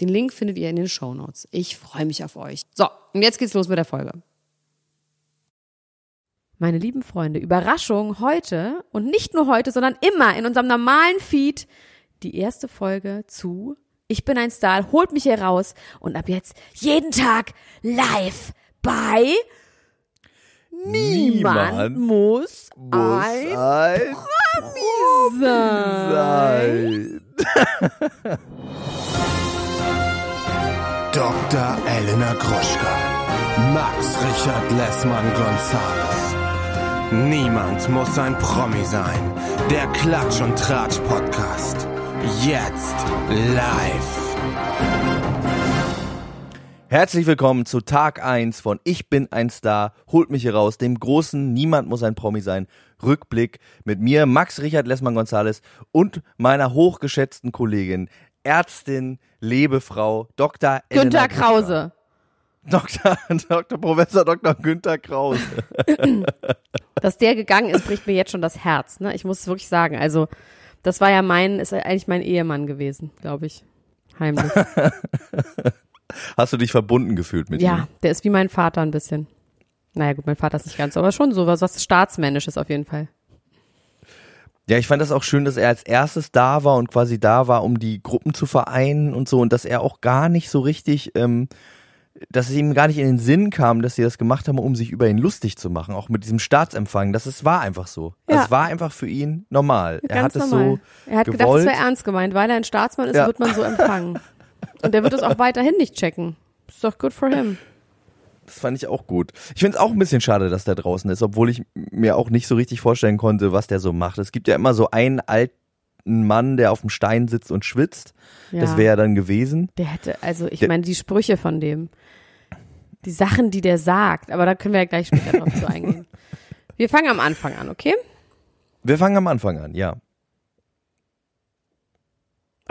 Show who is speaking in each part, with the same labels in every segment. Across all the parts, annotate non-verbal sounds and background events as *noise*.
Speaker 1: Den Link findet ihr in den Show Notes. Ich freue mich auf euch. So, und jetzt geht's los mit der Folge. Meine lieben Freunde, Überraschung heute und nicht nur heute, sondern immer in unserem normalen Feed die erste Folge zu Ich bin ein Star, holt mich hier raus und ab jetzt jeden Tag live bei Niemand, muss,
Speaker 2: muss ein, ein
Speaker 1: Promi sein. sein. *laughs*
Speaker 2: Dr. Elena Gruschka, Max Richard Lessmann Gonzales. Niemand muss ein Promi sein. Der Klatsch und Tratsch Podcast. Jetzt live.
Speaker 3: Herzlich willkommen zu Tag 1 von Ich bin ein Star, holt mich hier raus, dem großen Niemand muss ein Promi sein. Rückblick mit mir, Max Richard Lessmann Gonzales und meiner hochgeschätzten Kollegin Ärztin, Lebefrau, Dr. *laughs*
Speaker 1: Günther Krause.
Speaker 3: Dr. Dr. Professor Dr. Günther Krause. *laughs*
Speaker 1: Dass der gegangen ist, bricht mir jetzt schon das Herz. Ne? Ich muss wirklich sagen, also das war ja mein, ist eigentlich mein Ehemann gewesen, glaube ich. Heimlich. *laughs*
Speaker 3: Hast du dich verbunden gefühlt mit
Speaker 1: ja,
Speaker 3: ihm?
Speaker 1: Ja, der ist wie mein Vater ein bisschen. Naja, gut, mein Vater ist nicht ganz, aber schon so was, was Staatsmännisches auf jeden Fall.
Speaker 3: Ja, ich fand das auch schön, dass er als erstes da war und quasi da war, um die Gruppen zu vereinen und so und dass er auch gar nicht so richtig, ähm, dass es ihm gar nicht in den Sinn kam, dass sie das gemacht haben, um sich über ihn lustig zu machen, auch mit diesem Staatsempfang. Das ist, war einfach so. Ja. Das war einfach für ihn normal.
Speaker 1: Ganz
Speaker 3: er hat es so
Speaker 1: Er hat
Speaker 3: gewollt.
Speaker 1: gedacht, es wäre ernst gemeint, weil er ein Staatsmann ist, ja. wird man so empfangen. Und er wird es auch *laughs* weiterhin nicht checken. Ist doch good for him.
Speaker 3: Das fand ich auch gut. Ich finde es auch ein bisschen schade, dass der draußen ist, obwohl ich mir auch nicht so richtig vorstellen konnte, was der so macht. Es gibt ja immer so einen alten Mann, der auf dem Stein sitzt und schwitzt. Ja. Das wäre ja dann gewesen.
Speaker 1: Der hätte, also ich meine, die Sprüche von dem, die Sachen, die der sagt, aber da können wir ja gleich später drauf zu eingehen. *laughs* Wir fangen am Anfang an, okay?
Speaker 3: Wir fangen am Anfang an, ja.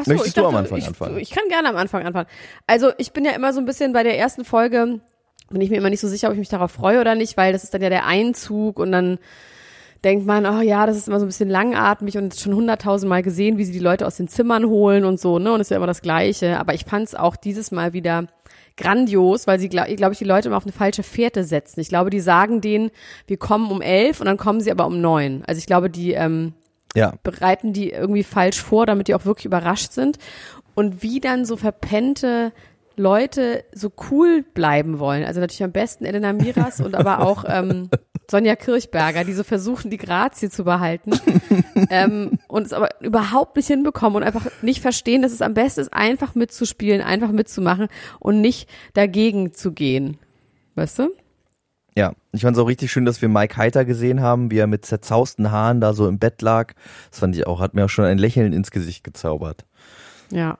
Speaker 1: So,
Speaker 3: Möchtest
Speaker 1: dachte,
Speaker 3: du am Anfang
Speaker 1: ich,
Speaker 3: anfangen?
Speaker 1: Ich kann gerne am Anfang anfangen. Also ich bin ja immer so ein bisschen bei der ersten Folge bin ich mir immer nicht so sicher, ob ich mich darauf freue oder nicht, weil das ist dann ja der Einzug und dann denkt man, oh ja, das ist immer so ein bisschen langatmig und schon hunderttausendmal gesehen, wie sie die Leute aus den Zimmern holen und so, ne? Und es ist ja immer das Gleiche. Aber ich fand es auch dieses Mal wieder grandios, weil sie, glaube glaub ich, die Leute immer auf eine falsche Fährte setzen. Ich glaube, die sagen denen, wir kommen um elf und dann kommen sie aber um neun. Also ich glaube, die ähm,
Speaker 3: ja.
Speaker 1: bereiten die irgendwie falsch vor, damit die auch wirklich überrascht sind. Und wie dann so verpennte Leute so cool bleiben wollen. Also natürlich am besten Elena Miras und aber auch ähm, Sonja Kirchberger, die so versuchen, die Grazie zu behalten *laughs* ähm, und es aber überhaupt nicht hinbekommen und einfach nicht verstehen, dass es am besten ist, einfach mitzuspielen, einfach mitzumachen und nicht dagegen zu gehen. Weißt du?
Speaker 3: Ja, ich fand es auch richtig schön, dass wir Mike Heiter gesehen haben, wie er mit zerzausten Haaren da so im Bett lag. Das fand ich auch, hat mir auch schon ein Lächeln ins Gesicht gezaubert.
Speaker 1: Ja,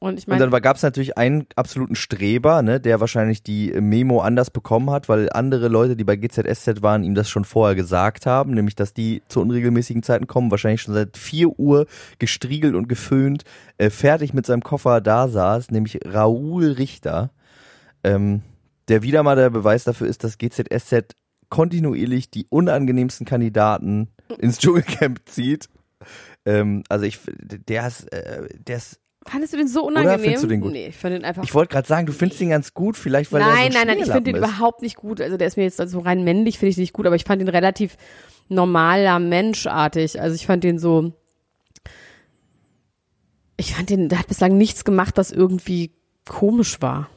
Speaker 1: und ich meine.
Speaker 3: Und dann gab es natürlich einen absoluten Streber, ne, der wahrscheinlich die Memo anders bekommen hat, weil andere Leute, die bei GZSZ waren, ihm das schon vorher gesagt haben, nämlich dass die zu unregelmäßigen Zeiten kommen, wahrscheinlich schon seit vier Uhr gestriegelt und geföhnt, äh, fertig mit seinem Koffer da saß, nämlich Raoul Richter, ähm, der wieder mal der Beweis dafür ist, dass GZSZ kontinuierlich die unangenehmsten Kandidaten ins Dschungelcamp zieht. Ähm, also ich, der ist, äh, der ist
Speaker 1: Fandest du den so unangenehm?
Speaker 3: Oder findest du den gut?
Speaker 1: Nee, ich fand den einfach.
Speaker 3: Ich wollte gerade sagen, du findest den ganz gut, vielleicht weil
Speaker 1: nein,
Speaker 3: er so
Speaker 1: Nein, nein, nein, ich finde den
Speaker 3: ist.
Speaker 1: überhaupt nicht gut. Also der ist mir jetzt also rein männlich finde ich nicht gut, aber ich fand den relativ normaler Menschartig. Also ich fand den so ich fand den, der hat bislang nichts gemacht, was irgendwie komisch war.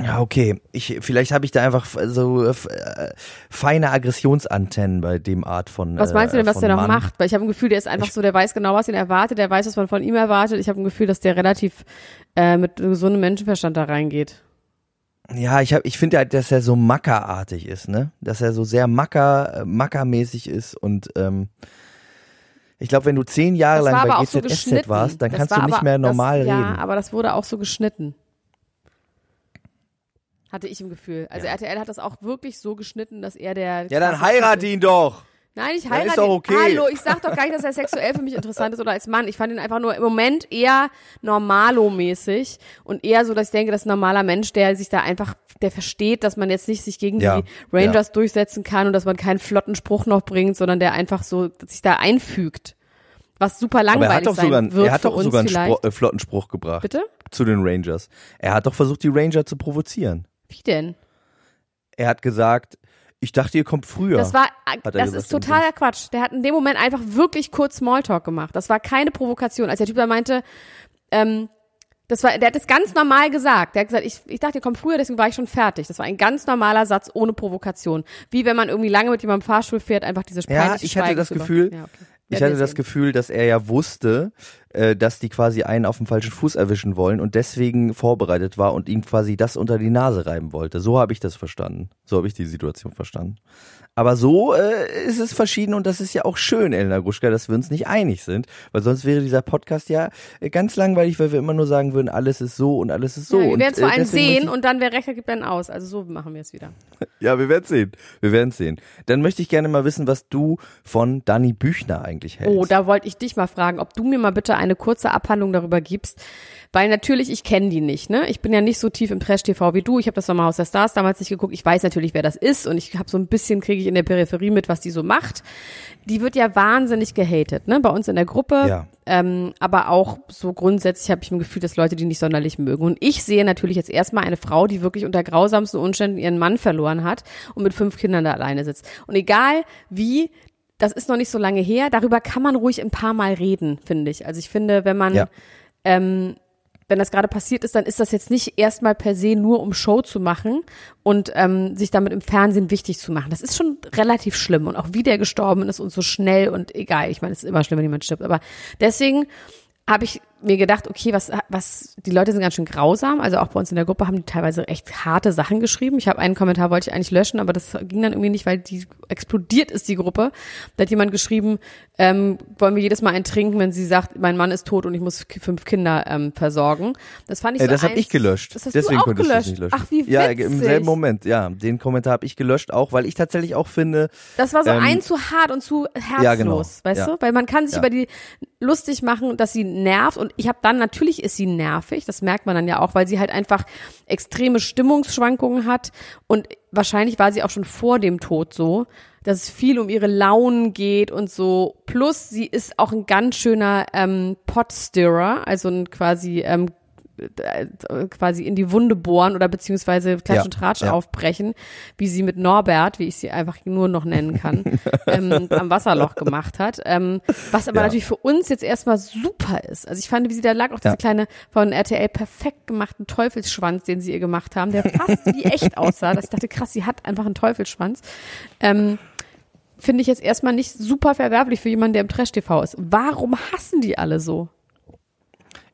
Speaker 3: Ja, okay. Ich, vielleicht habe ich da einfach so äh, feine Aggressionsantennen bei dem Art von.
Speaker 1: Was meinst du denn, was
Speaker 3: äh,
Speaker 1: der noch
Speaker 3: Mann.
Speaker 1: macht? Weil ich habe ein Gefühl, der ist einfach ich, so, der weiß genau, was ihn erwartet, der weiß, was man von ihm erwartet. Ich habe ein Gefühl, dass der relativ äh, mit gesundem Menschenverstand da reingeht.
Speaker 3: Ja, ich hab, ich finde halt, dass er so mackerartig ist, ne? Dass er so sehr macker, äh, mackermäßig ist und ähm, ich glaube, wenn du zehn Jahre
Speaker 1: Das
Speaker 3: lang bei
Speaker 1: so
Speaker 3: GZSZ
Speaker 1: geschnitten.
Speaker 3: warst, dann
Speaker 1: Das
Speaker 3: kannst du nicht
Speaker 1: aber-
Speaker 3: mehr normal
Speaker 1: das,
Speaker 3: reden.
Speaker 1: Ja, aber das wurde auch so geschnitten. Hatte ich im Gefühl. Also RTL hat das auch wirklich so geschnitten, dass er der.
Speaker 3: ja, dann
Speaker 1: ist.
Speaker 3: ihn doch.
Speaker 1: Nein, ich
Speaker 3: Ja,
Speaker 1: heirate.
Speaker 3: ist doch okay.
Speaker 1: Hallo, ich sag doch gar nicht, dass er sexuell für mich interessant ist oder als Mann. Ich fand ihn einfach nur im Moment eher normalo-mäßig und eher so, dass ich denke, das ist ein normaler Mensch, der sich da einfach, der versteht, dass man jetzt nicht sich gegen
Speaker 3: Ja,
Speaker 1: die Rangers durchsetzen kann und dass man keinen flotten Spruch noch bringt, sondern der einfach so sich da einfügt. Was super
Speaker 3: Aber
Speaker 1: langweilig
Speaker 3: er hat doch
Speaker 1: sein
Speaker 3: sogar, einen-
Speaker 1: wird
Speaker 3: er hat doch sogar einen. Spro äh, flotten Spruch gebracht.
Speaker 1: Bitte?
Speaker 3: Zu den Rangers. Er hat doch versucht, die Ranger zu provozieren.
Speaker 1: Wie denn?
Speaker 3: Er hat gesagt, ich dachte, ihr kommt früher.
Speaker 1: Das war, das
Speaker 3: gesagt
Speaker 1: ist totaler Quatsch. Der hat in dem Moment einfach wirklich kurz Smalltalk gemacht. Das war keine Provokation. Als der Typ da meinte, ähm, das war, der hat das ganz normal gesagt. Der hat gesagt, ich, ich dachte, ihr kommt früher, deswegen war ich schon fertig. Das war ein ganz normaler Satz ohne Provokation. Wie wenn man irgendwie lange mit jemandem Fahrstuhl fährt, einfach diese
Speaker 3: Ja,
Speaker 1: peinliche
Speaker 3: ich hatte das Gefühl,
Speaker 1: Ja, okay.
Speaker 3: Ich hatte das. Gefühl, dass er ja wusste, äh, dass die quasi einen auf dem falschen Fuß erwischen wollen und deswegen vorbereitet war und ihm quasi das unter die Nase reiben wollte. So habe ich das verstanden. So habe ich die Situation verstanden. Aber so äh, ist es verschieden und das ist ja auch schön, Elena Gruschka, dass wir uns nicht einig sind, weil sonst wäre dieser Podcast ja äh, ganz langweilig, weil wir immer nur sagen würden, alles ist so und alles ist so.
Speaker 1: ja, wir werden es vor
Speaker 3: äh,
Speaker 1: allem
Speaker 3: deswegen
Speaker 1: sehen und dann, wer recht hat, gibt einen aus. Also so machen wir es wieder. *laughs*
Speaker 3: Ja, wir werden sehen. Wir werden sehen. Dann möchte ich gerne mal wissen, was du von Dani Büchner eigentlich hältst.
Speaker 1: Oh, da wollte ich dich mal fragen, ob du mir mal bitte eine kurze Abhandlung darüber gibst. Weil natürlich, ich kenne die nicht, ne? Ich bin ja nicht so tief im Trash-TV wie du. Ich habe das Sommerhaus der Stars damals nicht geguckt. Ich weiß natürlich, wer das ist und ich habe so ein bisschen, kriege ich in der Peripherie mit, was die so macht. Die wird ja wahnsinnig gehatet, ne? Bei uns in der Gruppe.
Speaker 3: Ja.
Speaker 1: Ähm, aber auch so grundsätzlich habe ich ein Gefühl, dass Leute die nicht sonderlich mögen. Und ich sehe natürlich jetzt erstmal eine Frau, die wirklich unter grausamsten Umständen ihren Mann verloren hat und mit fünf Kindern da alleine sitzt. Und egal wie, das ist noch nicht so lange her, darüber kann man ruhig ein paar Mal reden, finde ich. Also ich finde, wenn man,
Speaker 3: Ja.
Speaker 1: ähm, wenn das gerade passiert ist, dann ist das jetzt nicht erstmal per se nur um Show zu machen und ähm, sich damit im Fernsehen wichtig zu machen. Das ist schon relativ schlimm und auch wie der gestorben ist und so schnell und egal. Ich meine, es ist immer schlimm, wenn jemand stirbt, aber deswegen habe ich mir gedacht, okay, was, was, die Leute sind ganz schön grausam. Also auch bei uns in der Gruppe haben die teilweise echt harte Sachen geschrieben. Ich habe einen Kommentar, wollte ich eigentlich löschen, aber das ging dann irgendwie nicht, weil die explodiert ist, die Gruppe. Da hat jemand geschrieben, ähm, wollen wir jedes Mal einen trinken, wenn sie sagt, mein Mann ist tot und ich muss fünf Kinder ähm, versorgen. Das fand ich
Speaker 3: Äh,
Speaker 1: so
Speaker 3: das habe ich gelöscht.
Speaker 1: Das hast
Speaker 3: Deswegen
Speaker 1: du auch
Speaker 3: konntest
Speaker 1: gelöscht.
Speaker 3: nicht löschen.
Speaker 1: Ach, wie witzig.
Speaker 3: Ja, im selben Moment, ja. Den Kommentar habe ich gelöscht auch, weil ich tatsächlich auch finde,
Speaker 1: Das war so
Speaker 3: Ähm,
Speaker 1: ein zu hart und zu herzlos,
Speaker 3: ja, genau.
Speaker 1: weißt
Speaker 3: Ja.
Speaker 1: du? Weil man kann sich
Speaker 3: Ja.
Speaker 1: über die lustig machen, dass sie nervt und ich habe dann natürlich ist sie nervig, das merkt man dann ja auch, weil sie halt einfach extreme Stimmungsschwankungen hat und wahrscheinlich war sie auch schon vor dem Tod so, dass es viel um ihre Launen geht und so. Plus sie ist auch ein ganz schöner ähm, Potstirrer, also ein quasi ähm, äh, quasi in die Wunde bohren oder beziehungsweise Klatsch
Speaker 3: Ja,
Speaker 1: und Tratsch
Speaker 3: ja.
Speaker 1: aufbrechen, wie sie mit Norbert, wie ich sie einfach nur noch nennen kann, *laughs* ähm, am Wasserloch gemacht hat. Ähm, was aber
Speaker 3: Ja.
Speaker 1: natürlich für uns jetzt erstmal super ist. Also ich fand, wie sie da lag, auch diese kleine von RTL perfekt gemachten Teufelsschwanz, den sie ihr gemacht haben, der fast wie echt aussah. Dass ich dachte, krass, sie hat einfach einen Teufelsschwanz. Ähm, Finde ich jetzt erstmal nicht super verwerflich für jemanden, der im Trash-TV ist. Warum hassen die alle so?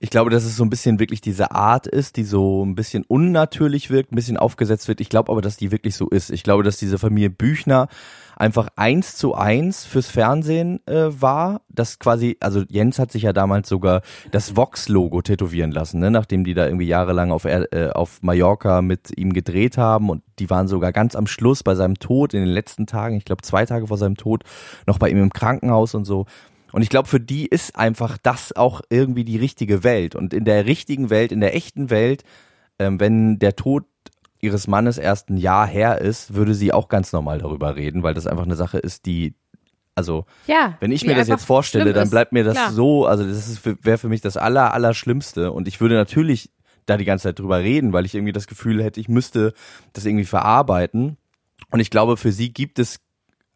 Speaker 3: Ich glaube, dass es so ein bisschen wirklich diese Art ist, die so ein bisschen unnatürlich wirkt, ein bisschen aufgesetzt wird. Ich glaube aber, dass die wirklich so ist. Ich glaube, dass diese Familie Büchner einfach eins zu eins fürs Fernsehen äh, war. Das quasi, also Jens hat sich ja damals sogar das Vox-Logo tätowieren lassen, ne? nachdem die da irgendwie jahrelang auf, äh, auf Mallorca mit ihm gedreht haben und die waren sogar ganz am Schluss bei seinem Tod in den letzten Tagen, ich glaube zwei Tage vor seinem Tod, noch bei ihm im Krankenhaus und so. Und ich glaube, für die ist einfach das auch irgendwie die richtige Welt. Und in der richtigen Welt, in der echten Welt, ähm, wenn der Tod ihres Mannes erst ein Jahr her ist, würde sie auch ganz normal darüber reden, weil das einfach eine Sache ist, die, also
Speaker 1: Ja.
Speaker 3: wenn ich mir das jetzt vorstelle, dann bleibt mir das
Speaker 1: Klar.
Speaker 3: so, also das wäre für mich das aller, aller Schlimmste. Und ich würde natürlich da die ganze Zeit drüber reden, weil ich irgendwie das Gefühl hätte, ich müsste das irgendwie verarbeiten. Und ich glaube, für sie gibt es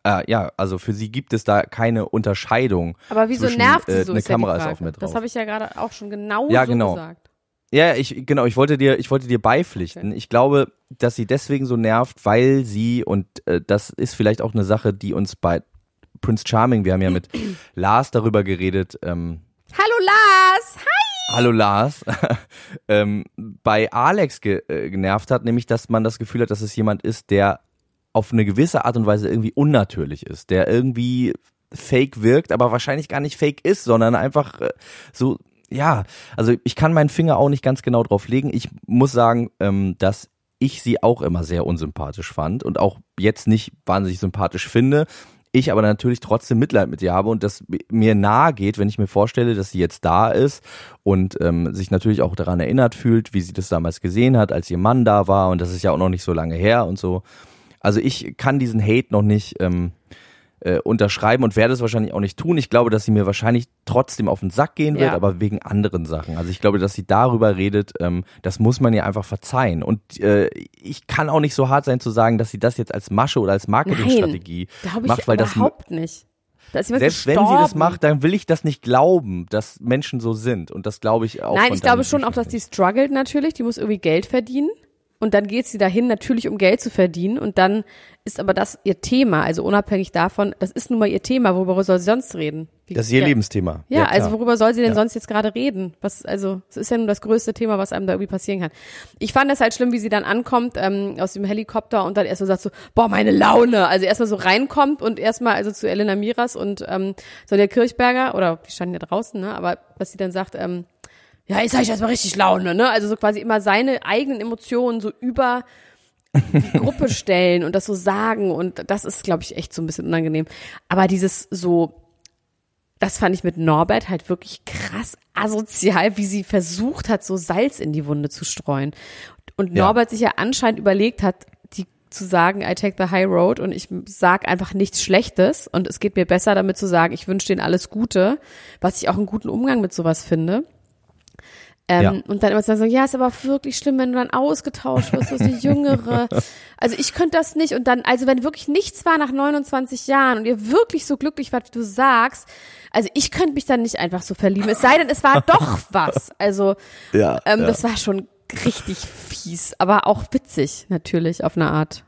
Speaker 3: äh, ja, also für sie gibt es da keine Unterscheidung.
Speaker 1: Aber wieso
Speaker 3: zwischen,
Speaker 1: nervt sie
Speaker 3: äh,
Speaker 1: so?
Speaker 3: eine
Speaker 1: ist ja die
Speaker 3: Kamera ist
Speaker 1: Frage.
Speaker 3: auf mir drauf.
Speaker 1: Das habe ich ja gerade auch schon genau
Speaker 3: Ja,
Speaker 1: so
Speaker 3: genau.
Speaker 1: gesagt.
Speaker 3: Ja, ich genau, ich wollte dir, ich wollte dir beipflichten. Ich glaube, dass sie deswegen so nervt, weil sie und äh, das ist vielleicht auch eine Sache, die uns bei Prince Charming, wir haben ja mit *clears throat* Lars darüber geredet. Ähm,
Speaker 1: Hallo Lars! Hi!
Speaker 3: Hallo Lars, *laughs* ähm, bei Alex ge äh, genervt hat, nämlich dass man das Gefühl hat, dass es jemand ist, der auf eine gewisse Art und Weise irgendwie unnatürlich ist, der irgendwie fake wirkt, aber wahrscheinlich gar nicht fake ist, sondern einfach äh, so, ja, also ich kann meinen Finger auch nicht ganz genau drauf legen. Ich muss sagen, ähm, dass ich sie auch immer sehr unsympathisch fand und auch jetzt nicht wahnsinnig sympathisch finde. Ich aber natürlich trotzdem Mitleid mit ihr habe und das mir nahe geht, wenn ich mir vorstelle, dass sie jetzt da ist und ähm, sich natürlich auch daran erinnert fühlt, wie sie das damals gesehen hat, als ihr Mann da war und das ist ja auch noch nicht so lange her und so. Also ich kann diesen Hate noch nicht ähm, äh, unterschreiben und werde es wahrscheinlich auch nicht tun. Ich glaube, dass sie mir wahrscheinlich trotzdem auf den Sack gehen wird,
Speaker 1: Ja.
Speaker 3: aber wegen anderen Sachen. Also ich glaube, dass sie darüber redet, ähm, das muss man ihr einfach verzeihen. Und äh, ich kann auch nicht so hart sein zu sagen, dass sie das jetzt als Masche oder als Marketingstrategie macht, weil das
Speaker 1: überhaupt nicht.
Speaker 3: Selbst wenn
Speaker 1: gestorben.
Speaker 3: sie das macht, dann will ich das nicht glauben, dass Menschen so sind. Und das glaube ich auch.
Speaker 1: Nein, ich glaube schon auch, dass die struggelt natürlich. Die muss irgendwie Geld verdienen. Und dann geht sie dahin natürlich, um Geld zu verdienen. Und dann ist aber das ihr Thema. Also unabhängig davon, das ist nun mal ihr Thema. Worüber soll sie sonst reden? Wie-
Speaker 3: Das ist ihr
Speaker 1: ja.
Speaker 3: Lebensthema.
Speaker 1: Ja,
Speaker 3: klar.
Speaker 1: also worüber soll sie denn
Speaker 3: Ja.
Speaker 1: sonst jetzt gerade reden? Was, also, es ist ja nun das größte Thema, was einem da irgendwie passieren kann. Ich fand es halt schlimm, wie sie dann ankommt ähm, aus dem Helikopter und dann erstmal sagt so, boah, meine Laune. Also erstmal so reinkommt und erstmal also zu Elena Miras und ähm, so der Kirchberger, oder die standen ja draußen, ne? Aber was sie dann sagt, ähm, ja, jetzt habe ich erstmal richtig Laune, ne? Also so quasi immer seine eigenen Emotionen so über die *laughs* Gruppe stellen und das so sagen und das ist, glaube ich, echt so ein bisschen unangenehm. Aber dieses so, das fand ich mit Norbert halt wirklich krass asozial, wie sie versucht hat, so Salz in die Wunde zu streuen. Und
Speaker 3: Ja.
Speaker 1: Norbert sich ja anscheinend überlegt hat, die zu sagen, I take the high road und ich sag einfach nichts Schlechtes und es geht mir besser damit zu sagen, ich wünsche denen alles Gute, was ich auch einen guten Umgang mit sowas finde. Ähm,
Speaker 3: Ja.
Speaker 1: Und dann immer zu sagen, so, ja, ist aber wirklich schlimm, wenn du dann ausgetauscht wirst, du bist die *laughs* Jüngere. Also ich könnte das nicht. Und dann, also wenn wirklich nichts war nach 29 Jahren und ihr wirklich so glücklich wart, wie du sagst, also ich könnte mich dann nicht einfach so verlieben. Es sei denn, es war *laughs* doch was. Also
Speaker 3: ja,
Speaker 1: ähm,
Speaker 3: ja.
Speaker 1: das war schon richtig fies, aber auch witzig natürlich auf eine Art.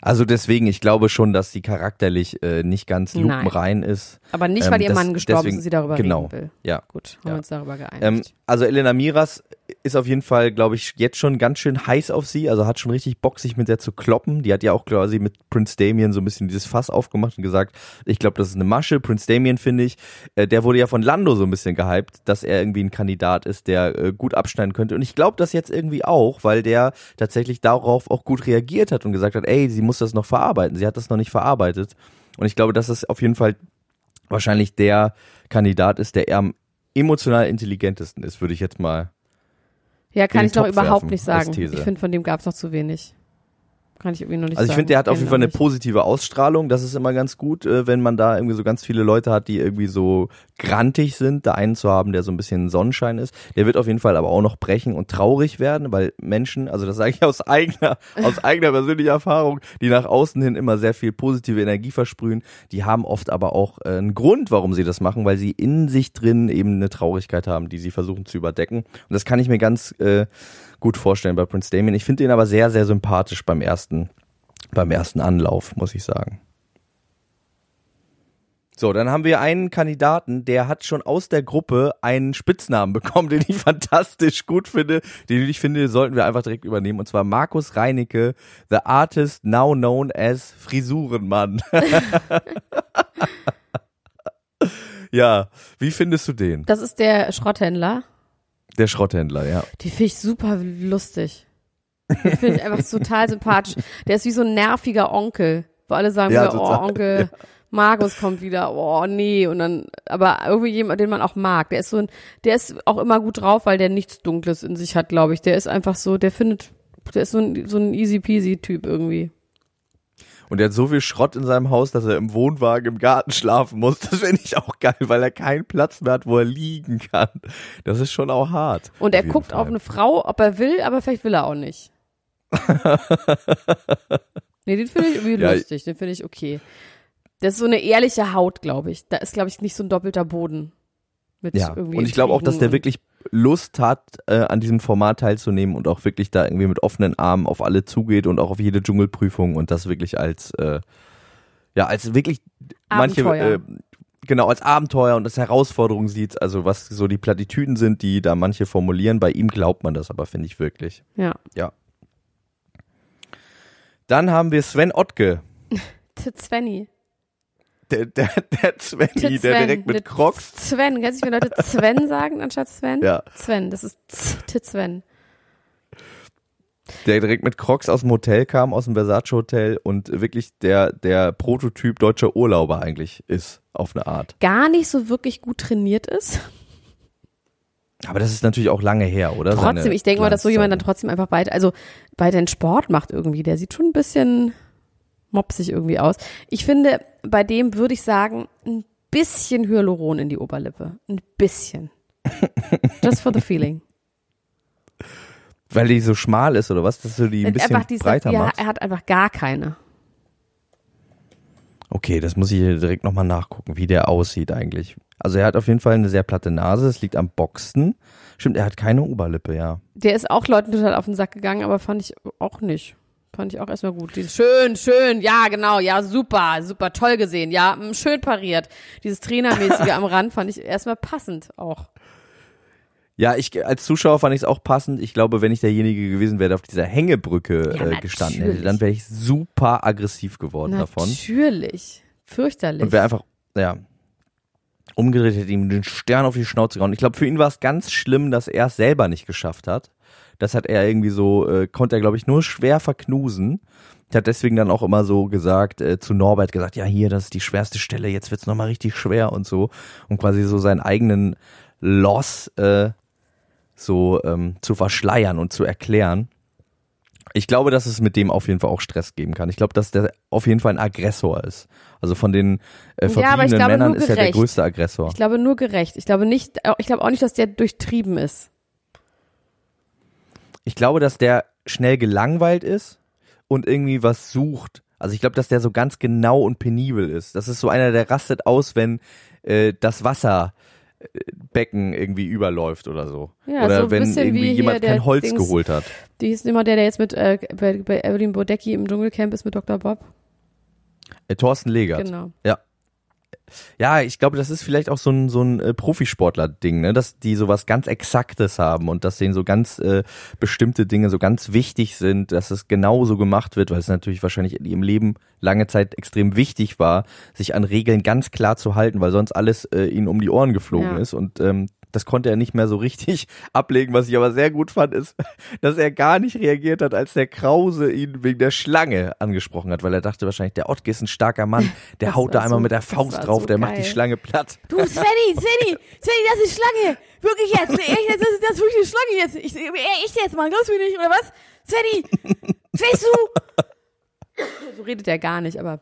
Speaker 3: Also deswegen, ich glaube schon, dass sie charakterlich äh, nicht ganz
Speaker 1: Nein.
Speaker 3: lupenrein ist.
Speaker 1: Aber nicht,
Speaker 3: Ähm,
Speaker 1: weil ihr
Speaker 3: das-
Speaker 1: Mann gestorben
Speaker 3: deswegen-
Speaker 1: ist und sie darüber
Speaker 3: genau,
Speaker 1: reden will.
Speaker 3: Ja.
Speaker 1: Gut, haben
Speaker 3: Ja.
Speaker 1: wir uns darüber geeinigt.
Speaker 3: Ähm, also Elena Miras ist auf jeden Fall, glaube ich, jetzt schon ganz schön heiß auf sie. Also hat schon richtig Bock, sich mit der zu kloppen. Die hat ja auch quasi mit Prince Damien so ein bisschen dieses Fass aufgemacht und gesagt, ich glaube, das ist eine Masche. Prince Damien, finde ich, äh, der wurde ja von Lando so ein bisschen gehypt, dass er irgendwie ein Kandidat ist, der äh, gut abschneiden könnte. Und ich glaube das jetzt irgendwie auch, weil der tatsächlich darauf auch gut reagiert hat und gesagt hat, ey, sie muss das noch verarbeiten. Sie hat das noch nicht verarbeitet. Und ich glaube, dass es auf jeden Fall wahrscheinlich der Kandidat ist, der eher am emotional intelligentesten ist, würde ich jetzt mal.
Speaker 1: Ja, kann ich noch überhaupt nicht sagen. Ich finde, von dem gab es noch zu wenig. Kann ich irgendwie noch nicht
Speaker 3: Also ich finde, der hat auf jeden Fall eine positive Ausstrahlung. Das ist immer ganz gut, äh, wenn man da irgendwie so ganz viele Leute hat, die irgendwie so grantig sind, da einen zu haben, der so ein bisschen Sonnenschein ist. Der wird auf jeden Fall aber auch noch brechen und traurig werden, weil Menschen, also das sage ich aus eigener, aus *laughs* eigener persönlicher Erfahrung, die nach außen hin immer sehr viel positive Energie versprühen, die haben oft aber auch äh, einen Grund, warum sie das machen, weil sie in sich drin eben eine Traurigkeit haben, die sie versuchen zu überdecken. Und das kann ich mir ganz äh, gut vorstellen bei Prince Damien. Ich finde ihn aber sehr, sehr sympathisch beim ersten, beim ersten Anlauf, muss ich sagen. So, dann haben wir einen Kandidaten, der hat schon aus der Gruppe einen Spitznamen *laughs* bekommen, den ich fantastisch gut finde, den ich finde, sollten wir einfach direkt übernehmen, und zwar Markus Reinecke, the artist now known as Frisurenmann. *laughs* ja, wie findest du den?
Speaker 1: Das ist der Schrotthändler.
Speaker 3: Der Schrotthändler, ja.
Speaker 1: Die finde ich super lustig. Den finde ich einfach total sympathisch. Der ist wie so ein nerviger Onkel, wo alle sagen,
Speaker 3: Ja,
Speaker 1: wieder, oh, Onkel Markus kommt wieder, oh nee, und dann, aber irgendwie jemand, den man auch mag. Der ist so ein, der ist auch immer gut drauf, weil der nichts Dunkles in sich hat, glaube ich. Der ist einfach so, der findet, der ist so ein, so ein easy peasy Typ irgendwie.
Speaker 3: Und er hat so viel Schrott in seinem Haus, dass er im Wohnwagen im Garten schlafen muss. Das finde ich auch geil, weil er keinen Platz mehr hat, wo er liegen kann. Das ist schon auch hart.
Speaker 1: Und er
Speaker 3: jeden
Speaker 1: guckt
Speaker 3: Fall.
Speaker 1: auf eine Frau, ob er will, aber vielleicht will er auch nicht. *laughs* nee, den finde ich irgendwie
Speaker 3: Ja,
Speaker 1: lustig, den finde ich okay. Das ist so eine ehrliche Haut, glaube ich. Da ist, glaube ich, nicht so ein doppelter Boden. Mit
Speaker 3: Ja, und ich glaube auch, dass der wirklich Lust hat, äh, an diesem Format teilzunehmen und auch wirklich da irgendwie mit offenen Armen auf alle zugeht und auch auf jede Dschungelprüfung und das wirklich als, äh, ja, als wirklich manche,
Speaker 1: Abenteuer.
Speaker 3: äh, genau als Abenteuer und als Herausforderung sieht, also was so die Plattitüden sind, die da manche formulieren. Bei ihm glaubt man das aber, finde ich wirklich.
Speaker 1: Ja.
Speaker 3: Ja. Dann haben wir Sven Ottke. *laughs*
Speaker 1: Svenny.
Speaker 3: Der, der, der Svenny,
Speaker 1: Sven.
Speaker 3: der direkt mit Crocs.
Speaker 1: Sven. Kennst du, wie Leute Sven sagen anstatt Sven?
Speaker 3: Ja.
Speaker 1: Sven, das ist Tit Sven.
Speaker 3: der direkt mit Crocs aus dem Hotel kam, aus dem Versace Hotel und wirklich der, der Prototyp deutscher Urlauber eigentlich ist, auf eine Art.
Speaker 1: Gar nicht so wirklich gut trainiert ist.
Speaker 3: Aber das ist natürlich auch lange her, oder?
Speaker 1: Trotzdem,
Speaker 3: Seine
Speaker 1: ich denke mal, dass so jemand dann trotzdem einfach weiter, also weiter den Sport macht irgendwie. Der sieht schon ein bisschen mopsig irgendwie aus. Ich finde, bei dem würde ich sagen, ein bisschen Hyaluron in die Oberlippe. Ein bisschen. *laughs* Just for the feeling.
Speaker 3: Weil die so schmal ist, oder was? Dass du die ein bisschen
Speaker 1: einfach diese,
Speaker 3: breiter
Speaker 1: ja,
Speaker 3: machst?
Speaker 1: er hat einfach gar keine.
Speaker 3: Okay, das muss ich hier direkt nochmal nachgucken, wie der aussieht eigentlich. Also er hat auf jeden Fall eine sehr platte Nase, es liegt am Boxen. Stimmt, er hat keine Oberlippe, ja.
Speaker 1: Der ist auch Leuten total auf den Sack gegangen, aber fand ich auch nicht. Fand ich auch erstmal gut. Dieses schön, schön, ja, genau, ja, super, super, toll gesehen, ja, mm, schön pariert. Dieses Trainermäßige *laughs* am Rand fand ich erstmal passend auch.
Speaker 3: Ja, ich als Zuschauer fand ich es auch passend. Ich glaube, wenn ich derjenige gewesen wäre, der auf dieser Hängebrücke
Speaker 1: Ja,
Speaker 3: äh, gestanden hätte,
Speaker 1: natürlich.
Speaker 3: dann wäre ich super aggressiv geworden davon.
Speaker 1: Natürlich. Fürchterlich.
Speaker 3: Und wäre einfach, ja, umgedreht, hätte ihm den Stern auf die Schnauze gehauen. Ich glaube, für ihn war es ganz schlimm, dass er es selber nicht geschafft hat. Das hat er irgendwie so, äh, konnte er, glaube ich, nur schwer verknusen. Er hat deswegen dann auch immer so gesagt, äh, zu Norbert gesagt, ja, hier, das ist die schwerste Stelle, jetzt wird's noch nochmal richtig schwer und so. Und quasi so seinen eigenen Loss äh, so ähm, zu verschleiern und zu erklären. Ich glaube, dass es mit dem auf jeden Fall auch Stress geben kann. Ich glaube, dass der auf jeden Fall ein Aggressor ist. Also von den äh,
Speaker 1: Ja, ich
Speaker 3: verbliebenen
Speaker 1: glaube,
Speaker 3: Männern ist er der größte Aggressor.
Speaker 1: Ich glaube nur gerecht. Ich glaube nicht, ich glaube auch nicht, dass der durchtrieben ist.
Speaker 3: Ich glaube, dass der schnell gelangweilt ist und irgendwie was sucht. Also ich glaube, dass der so ganz genau und penibel ist. Das ist so einer, der rastet aus, wenn äh, das Wasserbecken irgendwie überläuft oder so.
Speaker 1: Ja,
Speaker 3: oder
Speaker 1: so ein
Speaker 3: wenn
Speaker 1: bisschen
Speaker 3: irgendwie
Speaker 1: wie
Speaker 3: jemand kein Holz
Speaker 1: Dings-
Speaker 3: geholt hat.
Speaker 1: Die ist immer der, der jetzt mit äh, bei, bei Evelyn Bodecki im Dschungelcamp ist mit Dr. Bob.
Speaker 3: Äh, Thorsten Legert.
Speaker 1: Genau.
Speaker 3: Ja. Ja, ich glaube, das ist vielleicht auch so ein, so ein äh, Profisportler-Ding, ne? dass die sowas ganz Exaktes haben und dass denen so ganz äh, bestimmte Dinge so ganz wichtig sind, dass es genauso gemacht wird, weil es natürlich wahrscheinlich in ihrem Leben lange Zeit extrem wichtig war, sich an Regeln ganz klar zu halten, weil sonst alles äh, ihnen um die Ohren geflogen
Speaker 1: Ja.
Speaker 3: ist und ähm, das konnte er nicht mehr so richtig *laughs* ablegen. Was ich aber sehr gut fand, ist, *laughs* dass er gar nicht reagiert hat, als der Krause ihn wegen der Schlange angesprochen hat, weil er dachte wahrscheinlich, der Ottke ist ein starker Mann, der
Speaker 1: Das
Speaker 3: haut da einmal
Speaker 1: so-
Speaker 3: mit der Faust drauf,
Speaker 1: so
Speaker 3: der macht die
Speaker 1: geil.
Speaker 3: Schlange platt.
Speaker 1: Du, Svenny, *laughs* Svenny, Svenny, das ist Schlange. Wirklich jetzt. Nee, echt, das, ist, das ist wirklich eine Schlange jetzt. Ich, ich jetzt mal, glaubst du mir nicht, oder was? Svenny, weißt du? So redet er gar nicht, aber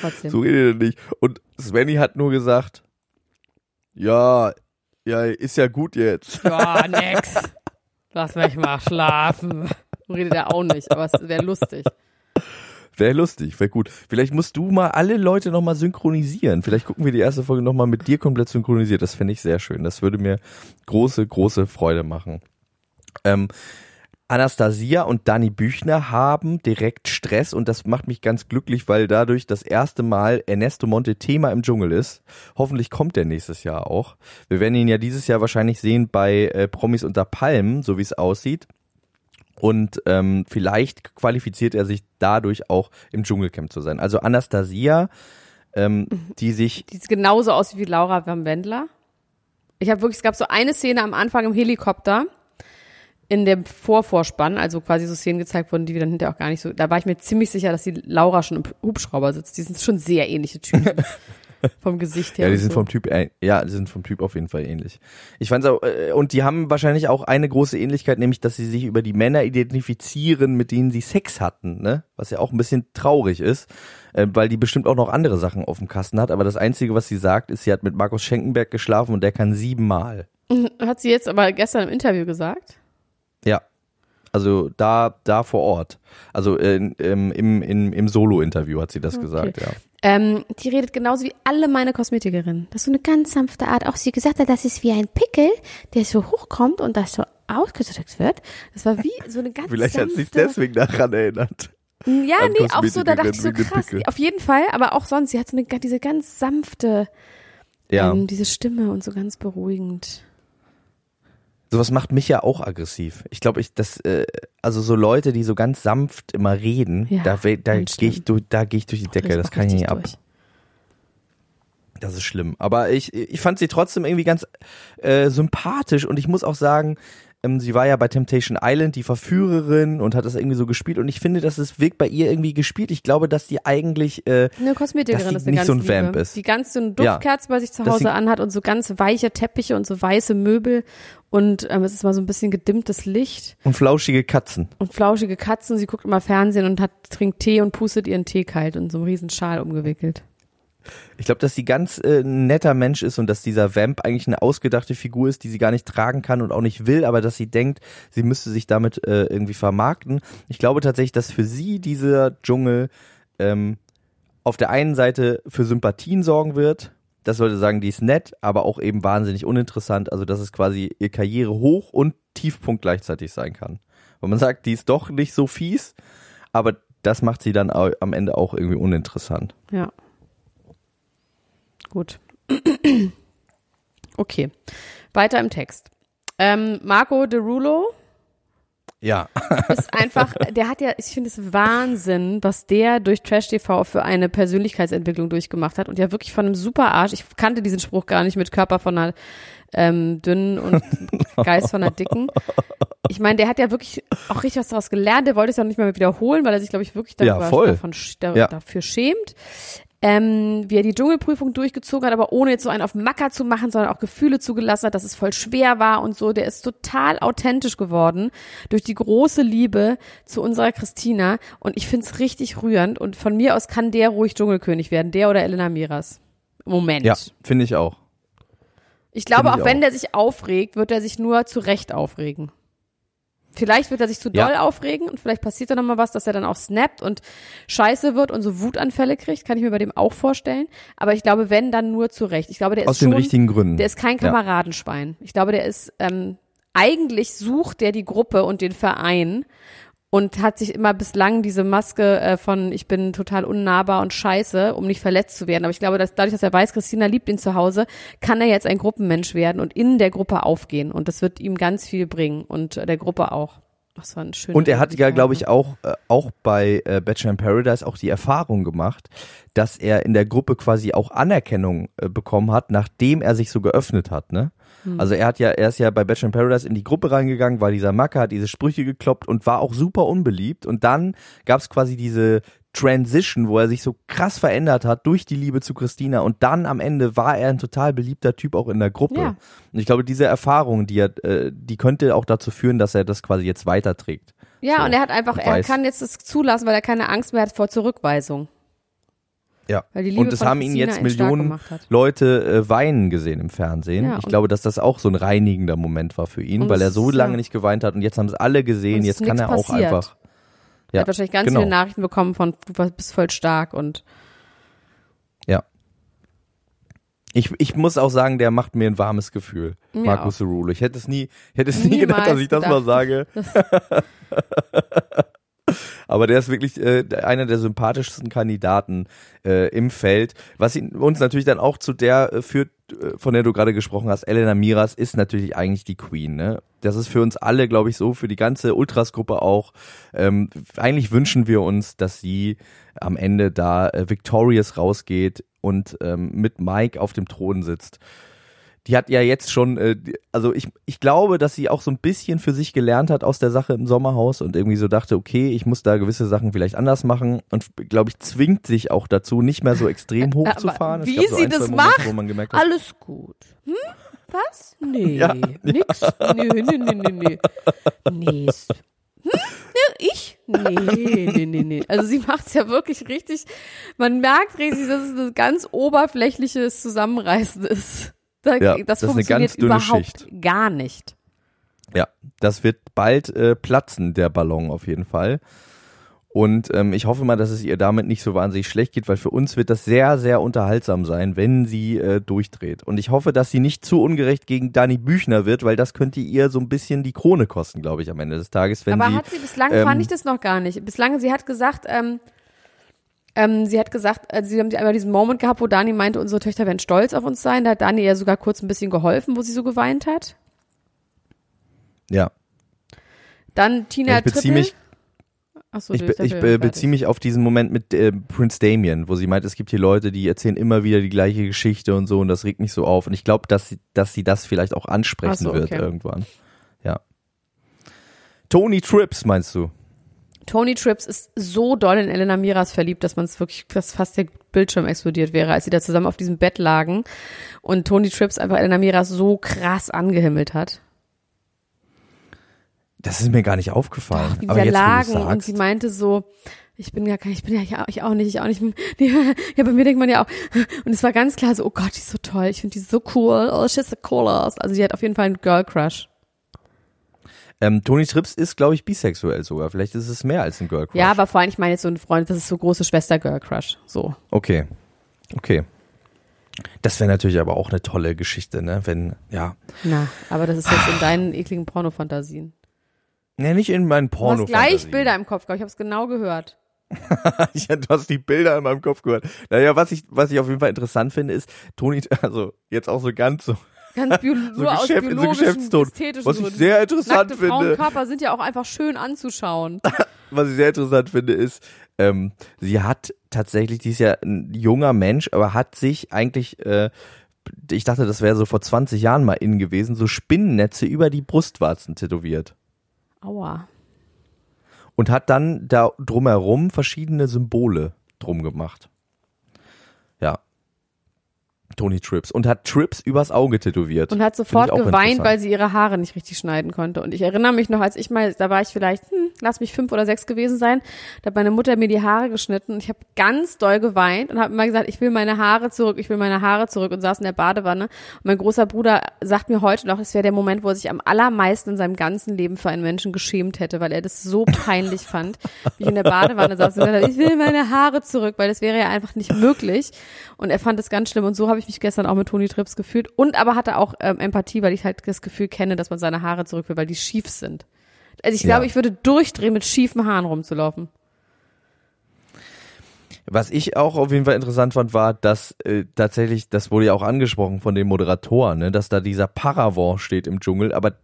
Speaker 1: trotzdem.
Speaker 3: So redet er nicht. Und Svenny hat nur gesagt, ja, ja, ist ja gut jetzt.
Speaker 1: Ja, nix. Lass mich mal schlafen. Redet er auch nicht, aber es wäre lustig.
Speaker 3: Wäre lustig, wäre gut. Vielleicht musst du mal alle Leute nochmal synchronisieren. Vielleicht gucken wir die erste Folge nochmal mit dir komplett synchronisiert. Das fände ich sehr schön. Das würde mir große, große Freude machen. Ähm, Anastasia und Dani Büchner haben direkt Stress und das macht mich ganz glücklich, weil dadurch das erste Mal Ernesto Monte Thema im Dschungel ist. Hoffentlich kommt er nächstes Jahr auch. Wir werden ihn ja dieses Jahr wahrscheinlich sehen bei äh, Promis unter Palmen, so wie es aussieht. Und ähm, vielleicht qualifiziert er sich dadurch auch im Dschungelcamp zu sein. Also Anastasia, ähm, die sich
Speaker 1: Die sieht genauso aus wie Laura Van Wendler. Ich habe wirklich, es gab so eine Szene am Anfang im Helikopter in dem Vorvorspann, also quasi so Szenen gezeigt wurden, die wir dann hinterher auch gar nicht so. Da war ich mir ziemlich sicher, dass die Laura schon im Hubschrauber sitzt. Die sind schon sehr ähnliche Typen *laughs* vom Gesicht her.
Speaker 3: Ja, die sind
Speaker 1: so.
Speaker 3: vom Typ, äh, ja, die sind vom Typ auf jeden Fall ähnlich. Ich fand's auch, äh, und die haben wahrscheinlich auch eine große Ähnlichkeit, nämlich, dass sie sich über die Männer identifizieren, mit denen sie Sex hatten, ne? Was ja auch ein bisschen traurig ist, äh, weil die bestimmt auch noch andere Sachen auf dem Kasten hat. Aber das Einzige, was sie sagt, ist, sie hat mit Markus Schenkenberg geschlafen und der kann siebenmal. *laughs*
Speaker 1: Hat sie jetzt aber gestern im Interview gesagt.
Speaker 3: Ja. Also da, da vor Ort. Also äh, im, im, im, im Solo-Interview hat sie das gesagt, ja.
Speaker 1: Ähm, die redet genauso wie alle meine Kosmetikerinnen. Das ist so eine ganz sanfte Art. Auch sie gesagt hat, das ist wie ein Pickel, der so hochkommt und das so ausgedrückt wird. Das war wie so eine ganz
Speaker 3: Vielleicht hat
Speaker 1: sanfte...
Speaker 3: sie sich deswegen daran erinnert.
Speaker 1: Ja,
Speaker 3: an
Speaker 1: nee, auch so, da dachte ich so krass. Auf jeden Fall, aber auch sonst, sie hat so eine, diese ganz sanfte
Speaker 3: Ja.
Speaker 1: Ähm, diese Stimme und so ganz beruhigend.
Speaker 3: Sowas macht mich ja auch aggressiv. Ich glaube, ich das äh, also so Leute, die so ganz sanft immer reden,
Speaker 1: Ja,
Speaker 3: da da gehe ich durch, da gehe ich durch die Decke, das
Speaker 1: auch
Speaker 3: kann ich nicht ab.
Speaker 1: durch.
Speaker 3: Das ist schlimm. Aber ich, ich fand sie trotzdem irgendwie ganz äh, sympathisch und ich muss auch sagen, ähm, sie war ja bei Temptation Island die Verführerin und hat das irgendwie so gespielt und ich finde, dass es wirkt bei ihr irgendwie gespielt. Ich glaube, dass die eigentlich äh,
Speaker 1: Eine Kosmetikerin
Speaker 3: Dass
Speaker 1: eine
Speaker 3: nicht so ein
Speaker 1: liebe,
Speaker 3: Vamp ist.
Speaker 1: die ganz so eine
Speaker 3: Ja.
Speaker 1: Duftkerze bei sich zu Hause anhat und so ganz weiche Teppiche und so weiße Möbel und ähm, es ist mal so ein bisschen gedimmtes Licht
Speaker 3: und flauschige Katzen.
Speaker 1: und flauschige Katzen. Sie guckt immer Fernsehen und hat trinkt Tee und pustet ihren Tee kalt und so einen riesen Schal umgewickelt.
Speaker 3: Ich glaube, dass sie ganz äh, netter Mensch ist und dass dieser Vamp eigentlich eine ausgedachte Figur ist, die sie gar nicht tragen kann und auch nicht will, aber dass sie denkt, sie müsste sich damit äh, irgendwie vermarkten. Ich glaube tatsächlich, dass für sie dieser Dschungel ähm, auf der einen Seite für Sympathien sorgen wird. Das sollte sagen, die ist nett, aber auch eben wahnsinnig uninteressant. Also dass es quasi ihr Karriere hoch und Tiefpunkt gleichzeitig sein kann. Weil man sagt, die ist doch nicht so fies, aber das macht sie dann am Ende auch irgendwie uninteressant.
Speaker 1: Ja. Gut. *clears throat* okay. Weiter im Text. Ähm, Marco De Rulo
Speaker 3: Ja. *laughs*
Speaker 1: ist einfach, der hat ja, ich finde es Wahnsinn, was der durch Trash TV für eine Persönlichkeitsentwicklung durchgemacht hat und ja wirklich von einem super Arsch. Ich kannte diesen Spruch gar nicht mit Körper von einer ähm, dünnen und *laughs* Geist von einer dicken. Ich meine, der hat ja wirklich auch richtig was daraus gelernt. Der wollte es ja auch nicht mehr wiederholen, weil er sich, glaube ich, wirklich
Speaker 3: Ja,
Speaker 1: darüber,
Speaker 3: voll.
Speaker 1: davon, da,
Speaker 3: Ja.
Speaker 1: dafür schämt. Ähm, wie er die Dschungelprüfung durchgezogen hat, aber ohne jetzt so einen auf Macker zu machen, sondern auch Gefühle zugelassen hat, dass es voll schwer war und so. Der ist total authentisch geworden durch die große Liebe zu unserer Christina. Und ich find's richtig rührend. Und von mir aus kann der ruhig Dschungelkönig werden, der oder Elena Miras. Im Moment.
Speaker 3: Ja, finde ich auch.
Speaker 1: Ich glaube,
Speaker 3: ich
Speaker 1: auch wenn
Speaker 3: auch.
Speaker 1: der sich aufregt, wird er sich nur zu Recht aufregen. Vielleicht wird er sich zu doll
Speaker 3: Ja.
Speaker 1: aufregen und vielleicht passiert da nochmal was, dass er dann auch snappt und scheiße wird und so Wutanfälle kriegt. Kann ich mir bei dem auch vorstellen. Aber ich glaube, wenn, dann nur zu Recht. Ich glaube, der ist
Speaker 3: Aus
Speaker 1: schon,
Speaker 3: den richtigen Gründen.
Speaker 1: der ist kein
Speaker 3: Ja.
Speaker 1: Kameradenschwein. Ich glaube, der ist, ähm, eigentlich sucht der die Gruppe und den Verein und hat sich immer bislang diese Maske äh, von ich bin total unnahbar und scheiße, um nicht verletzt zu werden. Aber ich glaube, dass dadurch, dass er weiß, Christina liebt ihn zu Hause, kann er jetzt ein Gruppenmensch werden und in der Gruppe aufgehen. Und das wird ihm ganz viel bringen und äh, der Gruppe auch. Das war ein schöner
Speaker 3: Und er hat ja, glaube
Speaker 1: Jahre.
Speaker 3: ich, auch, äh, auch bei äh, Bachelor in Paradise auch die Erfahrung gemacht, dass er in der Gruppe quasi auch Anerkennung äh, bekommen hat, nachdem er sich so geöffnet hat, ne? Also er hat ja, er ist ja bei Bachelor in Paradise in die Gruppe reingegangen, war dieser Macker, hat diese Sprüche gekloppt und war auch super unbeliebt. Und dann gab es quasi diese Transition, wo er sich so krass verändert hat durch die Liebe zu Christina und dann am Ende war er ein total beliebter Typ auch in der Gruppe.
Speaker 1: Ja.
Speaker 3: Und ich glaube, diese Erfahrung, die er, äh, die könnte auch dazu führen, dass er das quasi jetzt weiterträgt.
Speaker 1: Ja,
Speaker 3: So,
Speaker 1: und er hat einfach, er kann jetzt das zulassen, weil er keine Angst mehr hat vor Zurückweisung.
Speaker 3: Ja. Und es
Speaker 1: von
Speaker 3: haben ihn jetzt Millionen. Leute äh, weinen gesehen im Fernsehen.
Speaker 1: Ja,
Speaker 3: ich glaube, dass das auch so ein reinigender Moment war für ihn, weil er so lange
Speaker 1: ja.
Speaker 3: nicht geweint hat und jetzt haben es alle gesehen. Jetzt kann er auch
Speaker 1: passiert.
Speaker 3: einfach.
Speaker 1: Er
Speaker 3: Ja,
Speaker 1: hat wahrscheinlich ganz
Speaker 3: genau.
Speaker 1: viele Nachrichten bekommen von, du bist voll stark und
Speaker 3: Ja. Ich, ich muss auch sagen, der macht mir ein warmes Gefühl,
Speaker 1: Mir
Speaker 3: Markus Aurelio. Ich hätte es nie, ich hätte es nie
Speaker 1: Niemals
Speaker 3: gedacht, dass ich das mal
Speaker 1: gedacht.
Speaker 3: sage. *laughs* *laughs* Aber der ist wirklich äh, einer der sympathischsten Kandidaten äh, im Feld. Was ihn, uns natürlich dann auch zu der äh, führt, äh, von der du gerade gesprochen hast, Elena Miras, ist natürlich eigentlich die Queen. Ne? Das ist für uns alle, glaube ich, so, für die ganze Ultras-Gruppe auch. Ähm, eigentlich wünschen wir uns, dass sie am Ende da äh, victorious rausgeht und ähm, mit Mike auf dem Thron sitzt die hat ja jetzt schon, äh, also ich, ich glaube, dass sie auch so ein bisschen für sich gelernt hat aus der Sache im Sommerhaus und irgendwie so dachte, okay, ich muss da gewisse Sachen vielleicht anders machen und glaube ich, zwingt sich auch dazu, nicht mehr so extrem hochzufahren.
Speaker 1: Wie
Speaker 3: so
Speaker 1: sie
Speaker 3: ein,
Speaker 1: das
Speaker 3: Momente,
Speaker 1: macht?
Speaker 3: Wo man gemerkt hat,
Speaker 1: alles gut. Hm? Was? Nee,
Speaker 3: Ja,
Speaker 1: nix. Nee, nee, nee, nee, nee. Nee. s- Hm? Ja, ich? Nee, nee, nee, nee. Also sie macht's ja wirklich richtig. Man merkt richtig, dass es ein ganz oberflächliches Zusammenreißen ist. Da,
Speaker 3: Ja,
Speaker 1: das,
Speaker 3: das ist eine
Speaker 1: funktioniert
Speaker 3: ganz dünne
Speaker 1: überhaupt
Speaker 3: Schicht.
Speaker 1: gar nicht.
Speaker 3: Ja, das wird bald äh, platzen, der Ballon auf jeden Fall. Und ähm, ich hoffe mal, dass es ihr damit nicht so wahnsinnig schlecht geht, weil für uns wird das sehr, sehr unterhaltsam sein, wenn sie äh, durchdreht. Und ich hoffe, dass sie nicht zu ungerecht gegen Dani Büchner wird, weil das könnte ihr so ein bisschen die Krone kosten, glaube ich, am Ende des Tages, wenn
Speaker 1: Aber
Speaker 3: sie.
Speaker 1: hat sie bislang,
Speaker 3: ähm,
Speaker 1: fand ich das noch gar nicht. Bislang, sie hat gesagt, ähm, Ähm, sie hat gesagt, also sie haben einmal diesen Moment gehabt, wo Dani meinte, unsere Töchter werden stolz auf uns sein. Da hat Dani ihr sogar kurz ein bisschen geholfen, wo sie so geweint hat.
Speaker 3: Ja.
Speaker 1: Dann Tina
Speaker 3: ich beziehe mich,
Speaker 1: Achso,
Speaker 3: ich, be- ich be- beziehe mich auf diesen Moment mit äh, Prince Damien, wo sie meint, es gibt hier Leute, die erzählen immer wieder die gleiche Geschichte und so und das regt mich so auf. Und ich glaube, dass sie, dass sie das vielleicht auch ansprechen
Speaker 1: so,
Speaker 3: wird
Speaker 1: okay.
Speaker 3: irgendwann. Ja. Tony Trips, meinst du?
Speaker 1: Tony Trips ist so doll in Elena Miras verliebt, dass man es wirklich, dass fast der Bildschirm explodiert wäre, als sie da zusammen auf diesem Bett lagen und Tony Trips einfach Elena Miras so krass angehimmelt hat.
Speaker 3: Das ist mir gar nicht aufgefallen.
Speaker 1: Wie die
Speaker 3: Aber jetzt,
Speaker 1: lagen und
Speaker 3: sagst,
Speaker 1: sie meinte so, ich bin ja kein, ich bin ja ich auch nicht, ich auch nicht. *laughs* Ja, bei mir denkt man ja auch. Und es war ganz klar so, oh Gott, die ist so toll, ich finde die so cool, oh, she's so cool aus. Also die hat auf jeden Fall einen Girl Crush.
Speaker 3: Ähm, Tony Trips ist, glaube ich, bisexuell sogar. Vielleicht ist es mehr als ein Girl Crush.
Speaker 1: Ja, aber vor allem, ich meine jetzt so ein Freund, das ist so große Schwester Girl Crush. So.
Speaker 3: Okay. Okay. Das wäre natürlich aber auch eine tolle Geschichte, ne? Wenn, ja.
Speaker 1: Na, aber das ist jetzt in deinen ekligen Pornofantasien.
Speaker 3: Ne, nicht in meinen
Speaker 1: Du
Speaker 3: Porno.
Speaker 1: hast gleich Bilder im Kopf, gehabt. ich habe es genau gehört. *laughs*
Speaker 3: Ja, du hast die Bilder in meinem Kopf gehört. Naja, was ich, was ich auf jeden Fall interessant finde, ist, Toni, also jetzt auch so ganz so,
Speaker 1: Ganz bio *laughs*
Speaker 3: so,
Speaker 1: nur aus
Speaker 3: Geschäft, so
Speaker 1: biologischen,
Speaker 3: Geschäftston.
Speaker 1: ästhetischen
Speaker 3: Was ich sehr interessant
Speaker 1: Nackte
Speaker 3: finde,
Speaker 1: Frauenkörper sind ja auch einfach schön anzuschauen. *laughs*
Speaker 3: was ich sehr interessant finde, ist, ähm, sie hat tatsächlich, die ist ja ein junger Mensch, aber hat sich eigentlich, äh, ich dachte, das wäre so vor 20 Jahren mal in gewesen, so Spinnennetze über die Brustwarzen tätowiert.
Speaker 1: Aua.
Speaker 3: und hat dann da drumherum verschiedene Symbole drum gemacht. Tony Trips. Und hat Trips übers Auge tätowiert.
Speaker 1: Und hat sofort geweint, weil sie ihre Haare nicht richtig schneiden konnte. Und ich erinnere mich noch, als ich mal, da war ich vielleicht, hm, lass mich fünf oder sechs gewesen sein, da hat meine Mutter mir die Haare geschnitten und ich habe ganz doll geweint und habe immer gesagt, ich will meine Haare zurück, ich will meine Haare zurück und saß in der Badewanne. Und mein großer Bruder sagt mir heute noch, es wäre der Moment, wo er sich am allermeisten in seinem ganzen Leben für einen Menschen geschämt hätte, weil er das so peinlich fand, wie ich in der Badewanne saß und gesagt habe, ich will meine Haare zurück, weil das wäre ja einfach nicht möglich. Und er fand es ganz schlimm und so habe ich mich gestern auch mit Toni Trips gefühlt und aber hatte auch ähm, Empathie, weil ich halt das Gefühl kenne, dass man seine Haare zurück will, weil die schief sind. Also ich
Speaker 3: Ja.
Speaker 1: glaube, ich würde durchdrehen, mit schiefen Haaren rumzulaufen.
Speaker 3: Was ich auch auf jeden Fall interessant fand, war, dass äh, tatsächlich, das wurde ja auch angesprochen von den Moderatoren, ne, dass da dieser Paravent steht im Dschungel, aber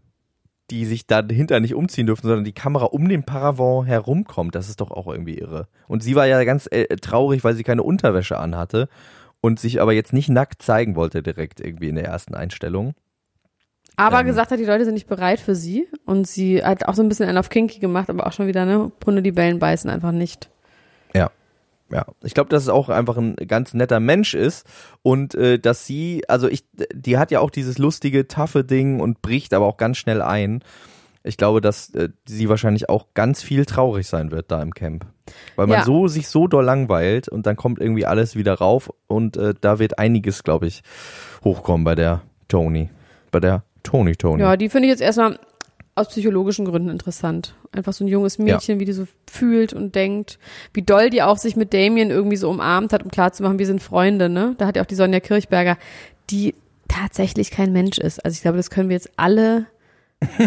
Speaker 3: die sich da dahinter nicht umziehen dürfen, sondern die Kamera um den Paravent herumkommt. Das ist doch auch irgendwie irre. Und sie war ja ganz äh, traurig, weil sie keine Unterwäsche anhatte und sich aber jetzt nicht nackt zeigen wollte direkt irgendwie in der ersten Einstellung.
Speaker 1: Aber
Speaker 3: Ähm.
Speaker 1: gesagt hat, die Leute sind nicht bereit für sie und sie hat auch so ein bisschen einen auf Kinky gemacht, aber auch schon wieder, ne, Hunde, die Bellen beißen einfach nicht.
Speaker 3: Ja. Ja, ich glaube, dass es auch einfach ein ganz netter Mensch ist und äh, dass sie, also ich, die hat ja auch dieses lustige, taffe Ding und bricht aber auch ganz schnell ein. Ich glaube, dass äh, sie wahrscheinlich auch ganz viel traurig sein wird da im Camp, weil man
Speaker 1: Ja.
Speaker 3: so sich so doll langweilt und dann kommt irgendwie alles wieder rauf und äh, da wird einiges, glaube ich, hochkommen bei der Tony, bei der Tony Tony.
Speaker 1: Ja, die finde ich jetzt erstmal aus psychologischen Gründen interessant. Einfach so ein junges Mädchen, wie die so fühlt und denkt, wie doll die auch sich mit Damien irgendwie so umarmt hat, um klarzumachen, wir sind Freunde, ne? Da hat ja auch die Sonja Kirchberger, die tatsächlich kein Mensch ist. Also ich glaube, das können wir jetzt alle *laughs*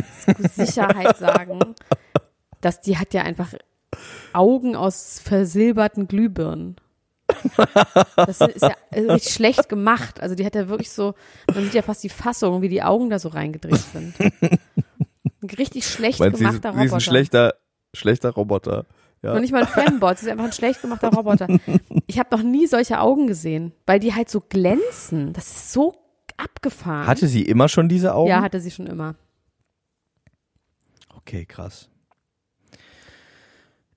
Speaker 1: Sicherheit sagen, dass die hat ja einfach Augen aus versilberten Glühbirnen. Das ist ja richtig schlecht gemacht. Also die hat ja wirklich so, man sieht ja fast die Fassung, wie die Augen da so reingedreht sind. Ein richtig schlecht
Speaker 3: Meinst, du, sie, ist,
Speaker 1: gemachter
Speaker 3: sie ist ein
Speaker 1: Roboter.
Speaker 3: schlechter, schlechter Roboter. Ja.
Speaker 1: Und nicht mal ein Fembot, sie ist einfach ein schlecht gemachter Roboter. Ich habe noch nie solche Augen gesehen, weil die halt so glänzen. Das ist so abgefahren.
Speaker 3: Hatte sie immer schon diese Augen?
Speaker 1: ja, hatte sie schon immer.
Speaker 3: Okay, krass.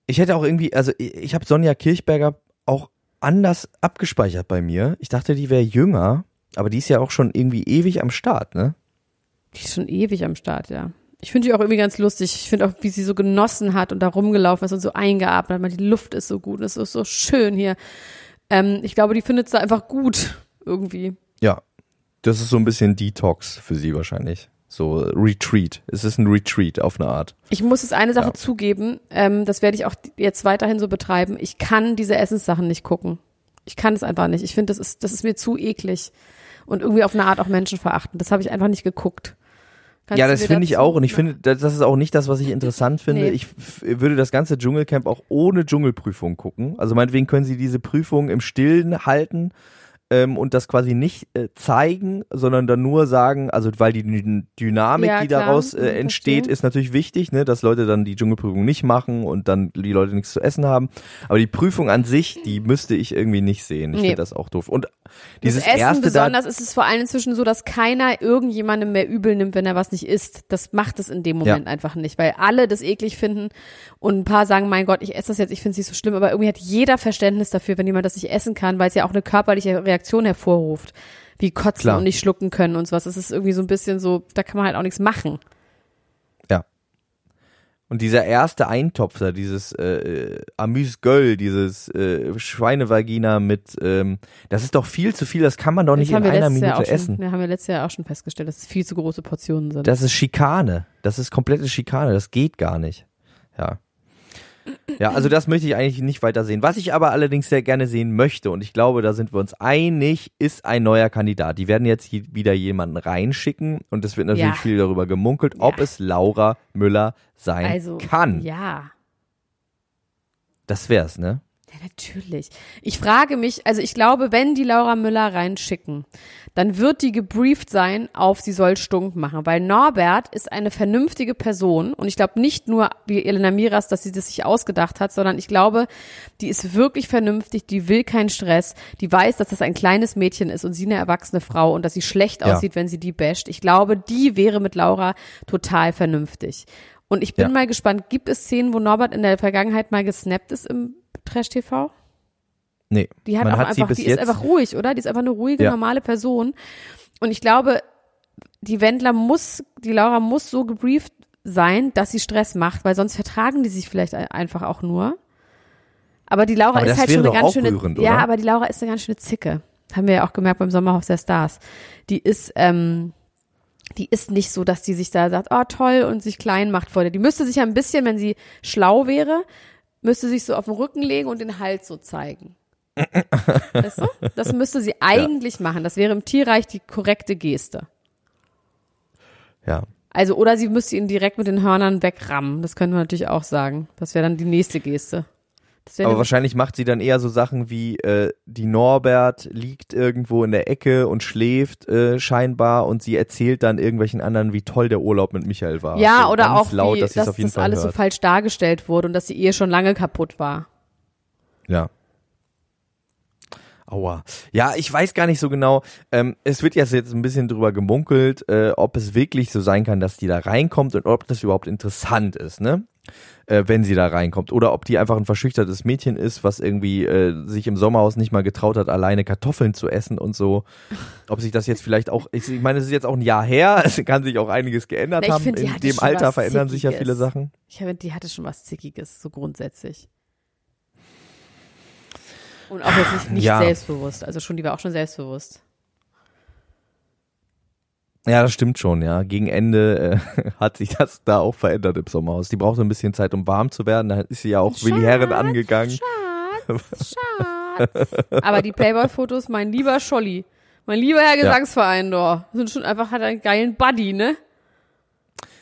Speaker 3: Ich hätte auch irgendwie, also ich, ich habe Sonja Kirchberger auch anders abgespeichert bei mir. Ich dachte, die wäre jünger, aber die ist ja auch schon irgendwie ewig am Start, ne?
Speaker 1: Die ist schon ewig am Start, ja. Ich finde die auch irgendwie ganz lustig. Ich finde auch, wie sie so genossen hat und da rumgelaufen ist und so eingeatmet hat. Man, Die Luft ist so gut und es ist so schön hier. Ähm, ich glaube, die findet es da einfach gut irgendwie.
Speaker 3: Ja. Das ist so ein bisschen Detox für sie wahrscheinlich. So Retreat. Es ist ein Retreat auf eine Art.
Speaker 1: Ich muss jetzt eine Sache
Speaker 3: Ja.
Speaker 1: zugeben, ähm, das werde ich auch jetzt weiterhin so betreiben. Ich kann diese Essenssachen nicht gucken. Ich kann es einfach nicht. Ich finde, das ist, das ist mir zu eklig. Und irgendwie auf eine Art auch menschenverachtend. Das habe ich einfach nicht geguckt. Kannst
Speaker 3: ja, das finde ich auch und ich finde, das das ist auch nicht das, was ich interessant finde.
Speaker 1: Nee.
Speaker 3: Ich würde das ganze Dschungelcamp auch ohne Dschungelprüfung gucken. Also meinetwegen können sie diese Prüfung im Stillen halten ähm, und das quasi nicht äh, zeigen, sondern dann nur sagen, also weil die Dy- Dynamik,
Speaker 1: Ja,
Speaker 3: die
Speaker 1: klar.
Speaker 3: daraus
Speaker 1: Mhm,
Speaker 3: äh, entsteht,
Speaker 1: verstehe.
Speaker 3: ist natürlich wichtig, ne, dass Leute dann die Dschungelprüfung nicht machen und dann die Leute nichts zu essen haben. Aber die Prüfung an sich, die müsste ich irgendwie nicht sehen. Ich
Speaker 1: Nee.
Speaker 3: finde das auch doof. Und dieses
Speaker 1: das Essen
Speaker 3: erste da,
Speaker 1: besonders ist es vor allem inzwischen so, dass keiner irgendjemandem mehr übel nimmt, wenn er was nicht isst. Das macht es in dem Moment einfach nicht, weil alle das eklig finden und ein paar sagen, mein Gott, ich esse das jetzt, ich finde es nicht so schlimm, aber irgendwie hat jeder Verständnis dafür, wenn jemand das nicht essen kann, weil es ja auch eine körperliche Reaktion hervorruft, wie kotzen
Speaker 3: Klar.
Speaker 1: und nicht schlucken können und sowas. Das ist irgendwie so ein bisschen so, da kann man halt auch nichts machen.
Speaker 3: Ja. Und dieser erste Eintopf da, dieses äh, Amüs-Göll, dieses äh, Schweinevagina mit, ähm, das ist doch viel zu viel, das kann man doch nicht
Speaker 1: das
Speaker 3: in einer Minute
Speaker 1: auch
Speaker 3: essen.
Speaker 1: schon, ja, haben wir letztes Jahr auch schon festgestellt, dass es viel zu große Portionen sind.
Speaker 3: Das ist Schikane. Das ist komplette Schikane, das geht gar nicht. Ja. Ja, also das möchte ich eigentlich nicht weiter sehen. Was ich aber allerdings sehr gerne sehen möchte, und ich glaube, da sind wir uns einig, ist ein neuer Kandidat. Die werden jetzt hier wieder jemanden reinschicken und es wird natürlich
Speaker 1: Ja.
Speaker 3: viel darüber gemunkelt, ob
Speaker 1: Ja.
Speaker 3: es Laura Müller sein
Speaker 1: also,
Speaker 3: kann.
Speaker 1: ja.
Speaker 3: Das wär's, ne?
Speaker 1: Ja, natürlich. Ich frage mich, also ich glaube, wenn die Laura Müller reinschicken, dann wird die gebrieft sein auf, sie soll Stunk machen, weil Norbert ist eine vernünftige Person und ich glaube nicht nur wie Elena Miras, dass sie das sich ausgedacht hat, sondern ich glaube, die ist wirklich vernünftig, die will keinen Stress, die weiß, dass das ein kleines Mädchen ist und sie eine erwachsene Frau und dass sie schlecht
Speaker 3: Ja.
Speaker 1: aussieht, wenn sie die basht. Ich glaube, die wäre mit Laura total vernünftig. Und ich bin
Speaker 3: Ja.
Speaker 1: mal gespannt, gibt es Szenen, wo Norbert in der Vergangenheit mal gesnappt ist im Trash-TV?
Speaker 3: Nee.
Speaker 1: Die hat
Speaker 3: Man
Speaker 1: auch
Speaker 3: hat
Speaker 1: einfach, die ist einfach ruhig, oder? Die ist einfach eine ruhige,
Speaker 3: Ja.
Speaker 1: normale Person. Und ich glaube, die Wendler muss, die Laura muss so gebrieft sein, dass sie Stress macht, weil sonst vertragen die sich vielleicht ein- einfach auch nur. Aber die Laura
Speaker 3: Aber
Speaker 1: ist halt schon eine ganz schöne,
Speaker 3: rührend,
Speaker 1: ja, aber die Laura ist eine ganz schöne Zicke. Haben wir ja auch gemerkt beim Sommerhaus der Stars. Die ist, ähm, die ist nicht so, dass die sich da sagt, oh toll und sich klein macht vor dir. Die müsste sich ja ein bisschen, wenn sie schlau wäre, müsste sich so auf den Rücken legen und den Hals so zeigen. *laughs* weißt du? Das müsste sie eigentlich machen. Das wäre im Tierreich die korrekte Geste.
Speaker 3: Ja.
Speaker 1: Also, oder sie müsste ihn direkt mit den Hörnern wegrammen. Das können wir natürlich auch sagen. Das wäre dann die nächste Geste.
Speaker 3: Aber
Speaker 1: eine-
Speaker 3: wahrscheinlich macht sie dann eher so Sachen wie äh, die Norbert liegt irgendwo in der Ecke und schläft äh, scheinbar und sie erzählt dann irgendwelchen anderen, wie toll der Urlaub mit Michael war.
Speaker 1: ja,
Speaker 3: so
Speaker 1: oder auch,
Speaker 3: laut,
Speaker 1: wie,
Speaker 3: dass,
Speaker 1: dass,
Speaker 3: auf jeden
Speaker 1: das
Speaker 3: Fall
Speaker 1: alles
Speaker 3: hört.
Speaker 1: so falsch dargestellt wurde und dass die Ehe schon lange kaputt war.
Speaker 3: Ja. Aua. Ja, ich weiß gar nicht so genau. Ähm, es wird jetzt jetzt ein bisschen drüber gemunkelt, äh, ob es wirklich so sein kann, dass die da reinkommt und ob das überhaupt interessant ist, ne? Äh, wenn sie da reinkommt. Oder ob die einfach ein verschüchtertes Mädchen ist, was irgendwie äh, sich im Sommerhaus nicht mal getraut hat, alleine Kartoffeln zu essen und so. Ob sich das jetzt vielleicht auch, ich, ich meine, es ist jetzt auch ein Jahr her, *laughs* es kann sich auch einiges geändert
Speaker 1: Na,
Speaker 3: haben.
Speaker 1: find,
Speaker 3: In dem Alter verändern sich ja viele
Speaker 1: Zickiges.
Speaker 3: Sachen.
Speaker 1: Ich finde, die hatte schon was Zickiges, so grundsätzlich. Und auch jetzt nicht, nicht
Speaker 3: Ja.
Speaker 1: selbstbewusst. Also schon, die war auch schon selbstbewusst.
Speaker 3: Ja, das stimmt schon, ja. Gegen Ende äh, *laughs* hat sich das da auch verändert im Sommerhaus. Die brauchte ein bisschen Zeit, um warm zu werden. Da ist sie ja auch Willi Herren angegangen.
Speaker 1: Schatz, Schatz. Aber die Playboy-Fotos, mein lieber Scholli, mein lieber Herr Gesangsverein, doch, sind schon einfach, hat einen geilen Buddy, ne?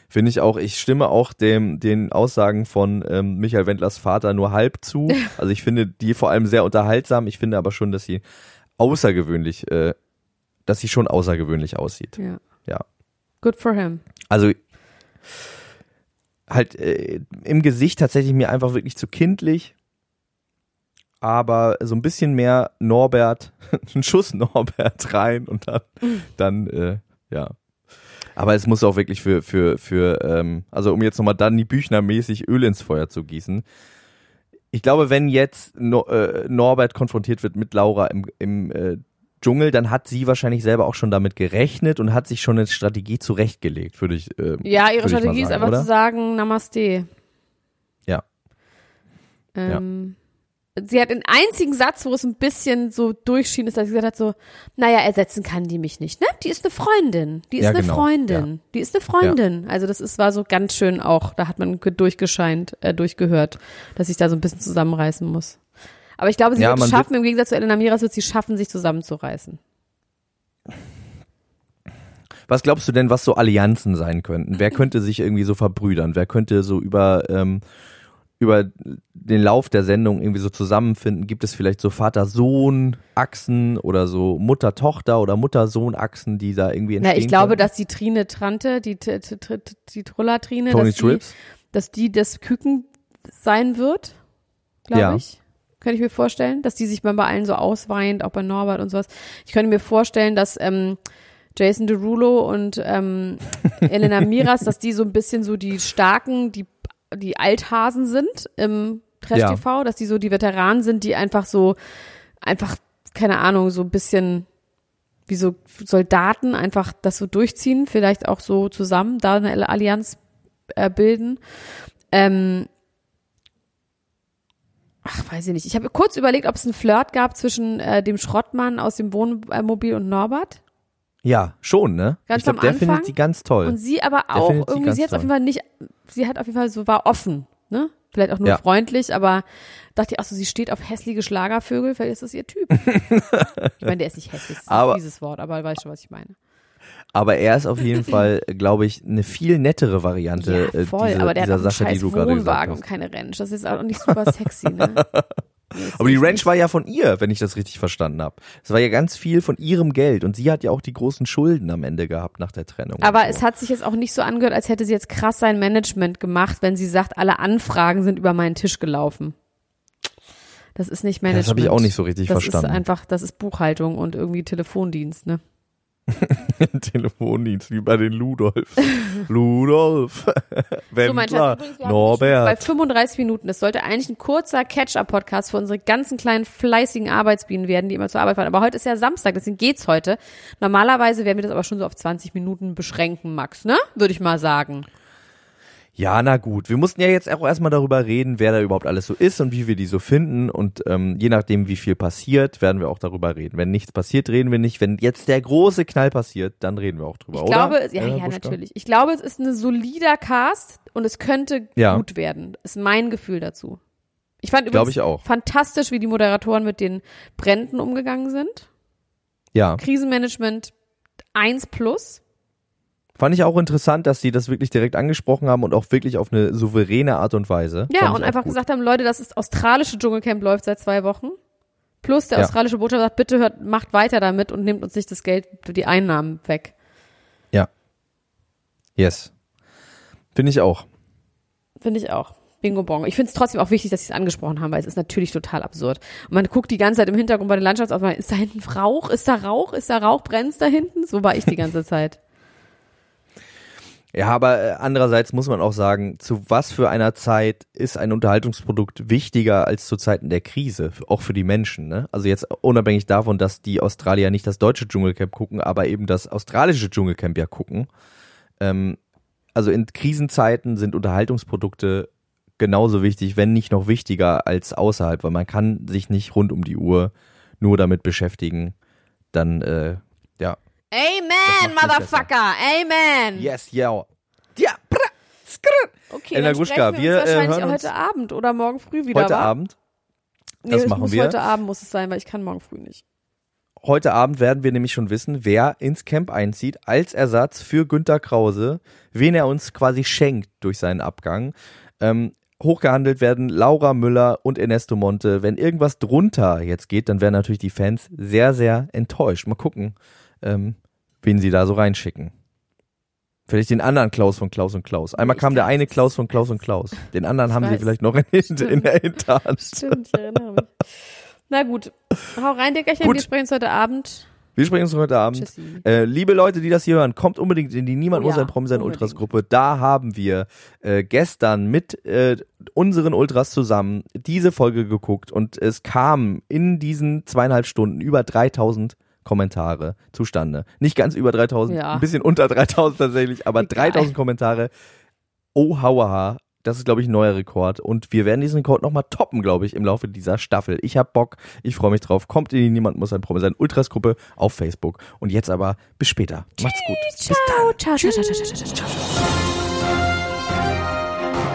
Speaker 3: Finde ich auch, ich stimme auch dem, den Aussagen von ähm, Michael Wendlers Vater nur halb zu. *laughs* Also ich finde die vor allem sehr unterhaltsam. Ich finde aber schon, dass sie außergewöhnlich, äh, dass sie schon außergewöhnlich aussieht.
Speaker 1: Ja.
Speaker 3: Ja.
Speaker 1: Good for him.
Speaker 3: Also halt äh, im Gesicht tatsächlich mir einfach wirklich zu kindlich. Aber so ein bisschen mehr Norbert, *laughs* ein Schuss Norbert rein und dann, dann äh, ja. Aber es muss auch wirklich für, für, für, ähm, also um jetzt nochmal dann die Büchner mäßig Öl ins Feuer zu gießen. Ich glaube, wenn jetzt no, äh, Norbert konfrontiert wird mit Laura im, im äh, Dschungel, dann hat sie wahrscheinlich selber auch schon damit gerechnet und hat sich schon eine Strategie zurechtgelegt, würde ich. Ähm,
Speaker 1: Ja, ihre Strategie ist
Speaker 3: sagen,
Speaker 1: einfach
Speaker 3: oder?
Speaker 1: zu sagen, Namaste.
Speaker 3: Ja.
Speaker 1: Ähm, Sie hat den einzigen Satz, wo es ein bisschen so durchschien, ist, dass sie gesagt hat so, naja, ersetzen kann die mich nicht, ne? Die ist eine Freundin. Die ist
Speaker 3: Ja,
Speaker 1: eine
Speaker 3: genau.
Speaker 1: Freundin. Die ist eine Freundin. Also das ist, war so ganz schön auch, da hat man ge- durchgescheint, äh, durchgehört, dass ich da so ein bisschen zusammenreißen muss. Aber ich glaube, sie
Speaker 3: Ja,
Speaker 1: wird es schaffen, im Gegensatz zu Elena Miras wird sie schaffen, sich zusammenzureißen.
Speaker 3: Was glaubst du denn, was so Allianzen sein könnten? Wer könnte sich irgendwie so verbrüdern? Wer könnte so über, ähm, über den Lauf der Sendung irgendwie so zusammenfinden? Gibt es vielleicht so Vater-Sohn-Achsen oder so Mutter-Tochter oder Mutter-Sohn-Achsen, die da irgendwie entstehen
Speaker 1: Na, ich glaube,
Speaker 3: könnten?
Speaker 1: dass die Trine Trante, die, die Truller-Trine,
Speaker 3: Tony
Speaker 1: dass die, dass die das Küken sein wird, glaube
Speaker 3: Ja.
Speaker 1: ich. Könnte ich mir vorstellen, dass die sich mal bei allen so ausweint, auch bei Norbert und sowas. Ich könnte mir vorstellen, dass ähm, Jason Derulo und ähm, *laughs* Elena Miras, dass die so ein bisschen so die starken, die, die Althasen sind im Trash-TV, dass die so die Veteranen sind, die einfach so, einfach, keine Ahnung, so ein bisschen wie so Soldaten einfach das so durchziehen, vielleicht auch so zusammen da eine Allianz äh, bilden. Ähm, ach, weiß ich nicht. Ich habe kurz überlegt, ob es einen Flirt gab zwischen äh, dem Schrottmann aus dem Wohnmobil und Norbert.
Speaker 3: Ja, schon, ne?
Speaker 1: Ganz
Speaker 3: ich glaube, der
Speaker 1: Anfang
Speaker 3: findet sie ganz toll.
Speaker 1: Und sie aber auch irgendwie, sie hat auf jeden Fall nicht, sie hat auf jeden Fall so, war offen, ne? Vielleicht auch nur
Speaker 3: Ja.
Speaker 1: freundlich, aber dachte ich auch so, sie steht auf hässliche Schlagervögel, vielleicht ist das ihr Typ. *laughs* ich meine, der ist nicht hässlich, das ist
Speaker 3: Aber-
Speaker 1: ein fieses Wort, aber weiß schon, was ich meine.
Speaker 3: Aber er ist auf jeden *laughs* Fall, glaube ich, eine viel nettere Variante
Speaker 1: Ja,
Speaker 3: äh,
Speaker 1: voll,
Speaker 3: dieser,
Speaker 1: aber der hat
Speaker 3: dieser
Speaker 1: einen
Speaker 3: Sache, die du gerade gesagt
Speaker 1: und keine Ranch. Das ist auch nicht super sexy, ne? *laughs*
Speaker 3: Aber die Ranch war ja von ihr, wenn ich das richtig verstanden habe. Es war ja ganz viel von ihrem Geld und sie hat ja auch die großen Schulden am Ende gehabt nach der Trennung.
Speaker 1: Aber
Speaker 3: so.
Speaker 1: es hat sich jetzt auch nicht so angehört, als hätte sie jetzt krass sein Management gemacht, wenn sie sagt, alle Anfragen sind über meinen Tisch gelaufen. Das ist nicht Management.
Speaker 3: das habe ich auch nicht so richtig
Speaker 1: das
Speaker 3: verstanden.
Speaker 1: ist einfach, das ist Buchhaltung und irgendwie Telefondienst, ne? *laughs*
Speaker 3: Telefondienst wie bei den Ludolf. *laughs* Ludolf.
Speaker 1: So,
Speaker 3: Wendler.
Speaker 1: Haben schon bei
Speaker 3: Norbert.
Speaker 1: 35 Minuten. Das sollte eigentlich ein kurzer Catch-up-Podcast für unsere ganzen kleinen fleißigen Arbeitsbienen werden, die immer zur Arbeit fahren. Aber heute ist ja Samstag, deswegen geht's heute. Normalerweise werden wir das aber schon so auf 20 Minuten beschränken, Max, ne? Würde ich mal sagen.
Speaker 3: Ja, na gut. Wir mussten ja jetzt auch erstmal darüber reden, wer da überhaupt alles so ist und wie wir die so finden. Und ähm, je nachdem, wie viel passiert, werden wir auch darüber reden. Wenn nichts passiert, reden wir nicht. Wenn jetzt der große Knall passiert, dann reden wir auch drüber,
Speaker 1: Ich
Speaker 3: oder?
Speaker 1: glaube, ja,
Speaker 3: Äh,
Speaker 1: ja,
Speaker 3: Buschka?
Speaker 1: natürlich. Ich glaube, es ist ein solider Cast und es könnte
Speaker 3: Ja.
Speaker 1: gut werden. Ist mein Gefühl dazu. Ich fand übrigens
Speaker 3: ich auch.
Speaker 1: fantastisch, wie die Moderatoren mit den Bränden umgegangen sind.
Speaker 3: Ja.
Speaker 1: Krisenmanagement 1 plus.
Speaker 3: Fand ich auch interessant, dass sie das wirklich direkt angesprochen haben und auch wirklich auf eine souveräne Art und Weise.
Speaker 1: Ja, und einfach
Speaker 3: gut.
Speaker 1: gesagt haben, Leute, das ist australische Dschungelcamp läuft seit zwei Wochen. Plus der
Speaker 3: Ja.
Speaker 1: australische Botschafter sagt, bitte hört, macht weiter damit und nehmt uns nicht das Geld, die Einnahmen weg.
Speaker 3: Ja. Yes. Finde ich auch.
Speaker 1: Finde ich auch. Bingo Bong. Ich finde es trotzdem auch wichtig, dass sie es angesprochen haben, weil es ist natürlich total absurd. Und man guckt die ganze Zeit im Hintergrund bei den Landschaftsaufnahmen, ist da hinten Rauch? Ist da Rauch? Ist da Rauch? Brennt's da hinten? So war ich die ganze *laughs* Zeit.
Speaker 3: Ja, aber äh, andererseits muss man auch sagen, zu was für einer Zeit ist ein Unterhaltungsprodukt wichtiger als zu Zeiten der Krise, auch für die Menschen. Ne? Also jetzt unabhängig davon, dass die Australier nicht das deutsche Dschungelcamp gucken, aber eben das australische Dschungelcamp ja gucken. Ähm, also in Krisenzeiten sind Unterhaltungsprodukte genauso wichtig, wenn nicht noch wichtiger als außerhalb, weil man kann sich nicht rund um die Uhr nur damit beschäftigen. Dann, äh, ja.
Speaker 1: Amen, Motherfucker! Amen!
Speaker 3: Yes, yeah. Ja, pra, skrr.
Speaker 1: Okay,
Speaker 3: Elena
Speaker 1: dann
Speaker 3: Gruschka, wir,
Speaker 1: wir uns
Speaker 3: äh,
Speaker 1: wahrscheinlich
Speaker 3: hören uns
Speaker 1: heute Abend oder morgen früh wieder.
Speaker 3: Heute
Speaker 1: wa?
Speaker 3: Abend.
Speaker 1: Nee,
Speaker 3: das machen
Speaker 1: muss
Speaker 3: wir.
Speaker 1: Heute Abend muss es sein, weil ich kann morgen früh nicht.
Speaker 3: Heute Abend werden wir nämlich schon wissen, wer ins Camp einzieht als Ersatz für Günter Krause, wen er uns quasi schenkt durch seinen Abgang. Ähm, hochgehandelt werden Laura Müller und Ernesto Monte. Wenn irgendwas drunter jetzt geht, dann werden natürlich die Fans sehr, sehr enttäuscht. Mal gucken, ähm, wen sie da so reinschicken. Vielleicht den anderen Klaus von Klaus und Klaus. Einmal
Speaker 1: Ich
Speaker 3: kam der eine Klaus von Klaus und Klaus. Den anderen
Speaker 1: Ich
Speaker 3: haben sie
Speaker 1: weiß.
Speaker 3: vielleicht noch in, in der Hinterhand.
Speaker 1: Stimmt, ich erinnere mich. Na gut, hau rein, Dickerchen,
Speaker 3: Gut.
Speaker 1: wir sprechen uns heute Abend.
Speaker 3: Wir sprechen uns heute Abend. Äh, liebe Leute, die das hier hören, kommt unbedingt in die Niemand
Speaker 1: Oh
Speaker 3: muss
Speaker 1: ja,
Speaker 3: ein Promi sein. Ultras Gruppe. Da haben wir äh, gestern mit äh, unseren Ultras zusammen diese Folge geguckt und es kam in diesen zweieinhalb Stunden über 3000 Kommentare zustande. Nicht ganz über 3000,
Speaker 1: Ja.
Speaker 3: ein bisschen unter 3000 tatsächlich, aber
Speaker 1: Egal.
Speaker 3: 3000 Kommentare. Oh, hauaha. Das ist, glaube ich, ein neuer Rekord. Und wir werden diesen Rekord nochmal toppen, glaube ich, im Laufe dieser Staffel. Ich hab Bock, ich freue mich drauf. Kommt in die Niemand muss ein Promi sein Ultras-Gruppe auf Facebook. Und jetzt aber bis später. Macht's gut. Bis dann.
Speaker 1: Ciao, ciao, ciao, ciao, ciao, ciao, ciao.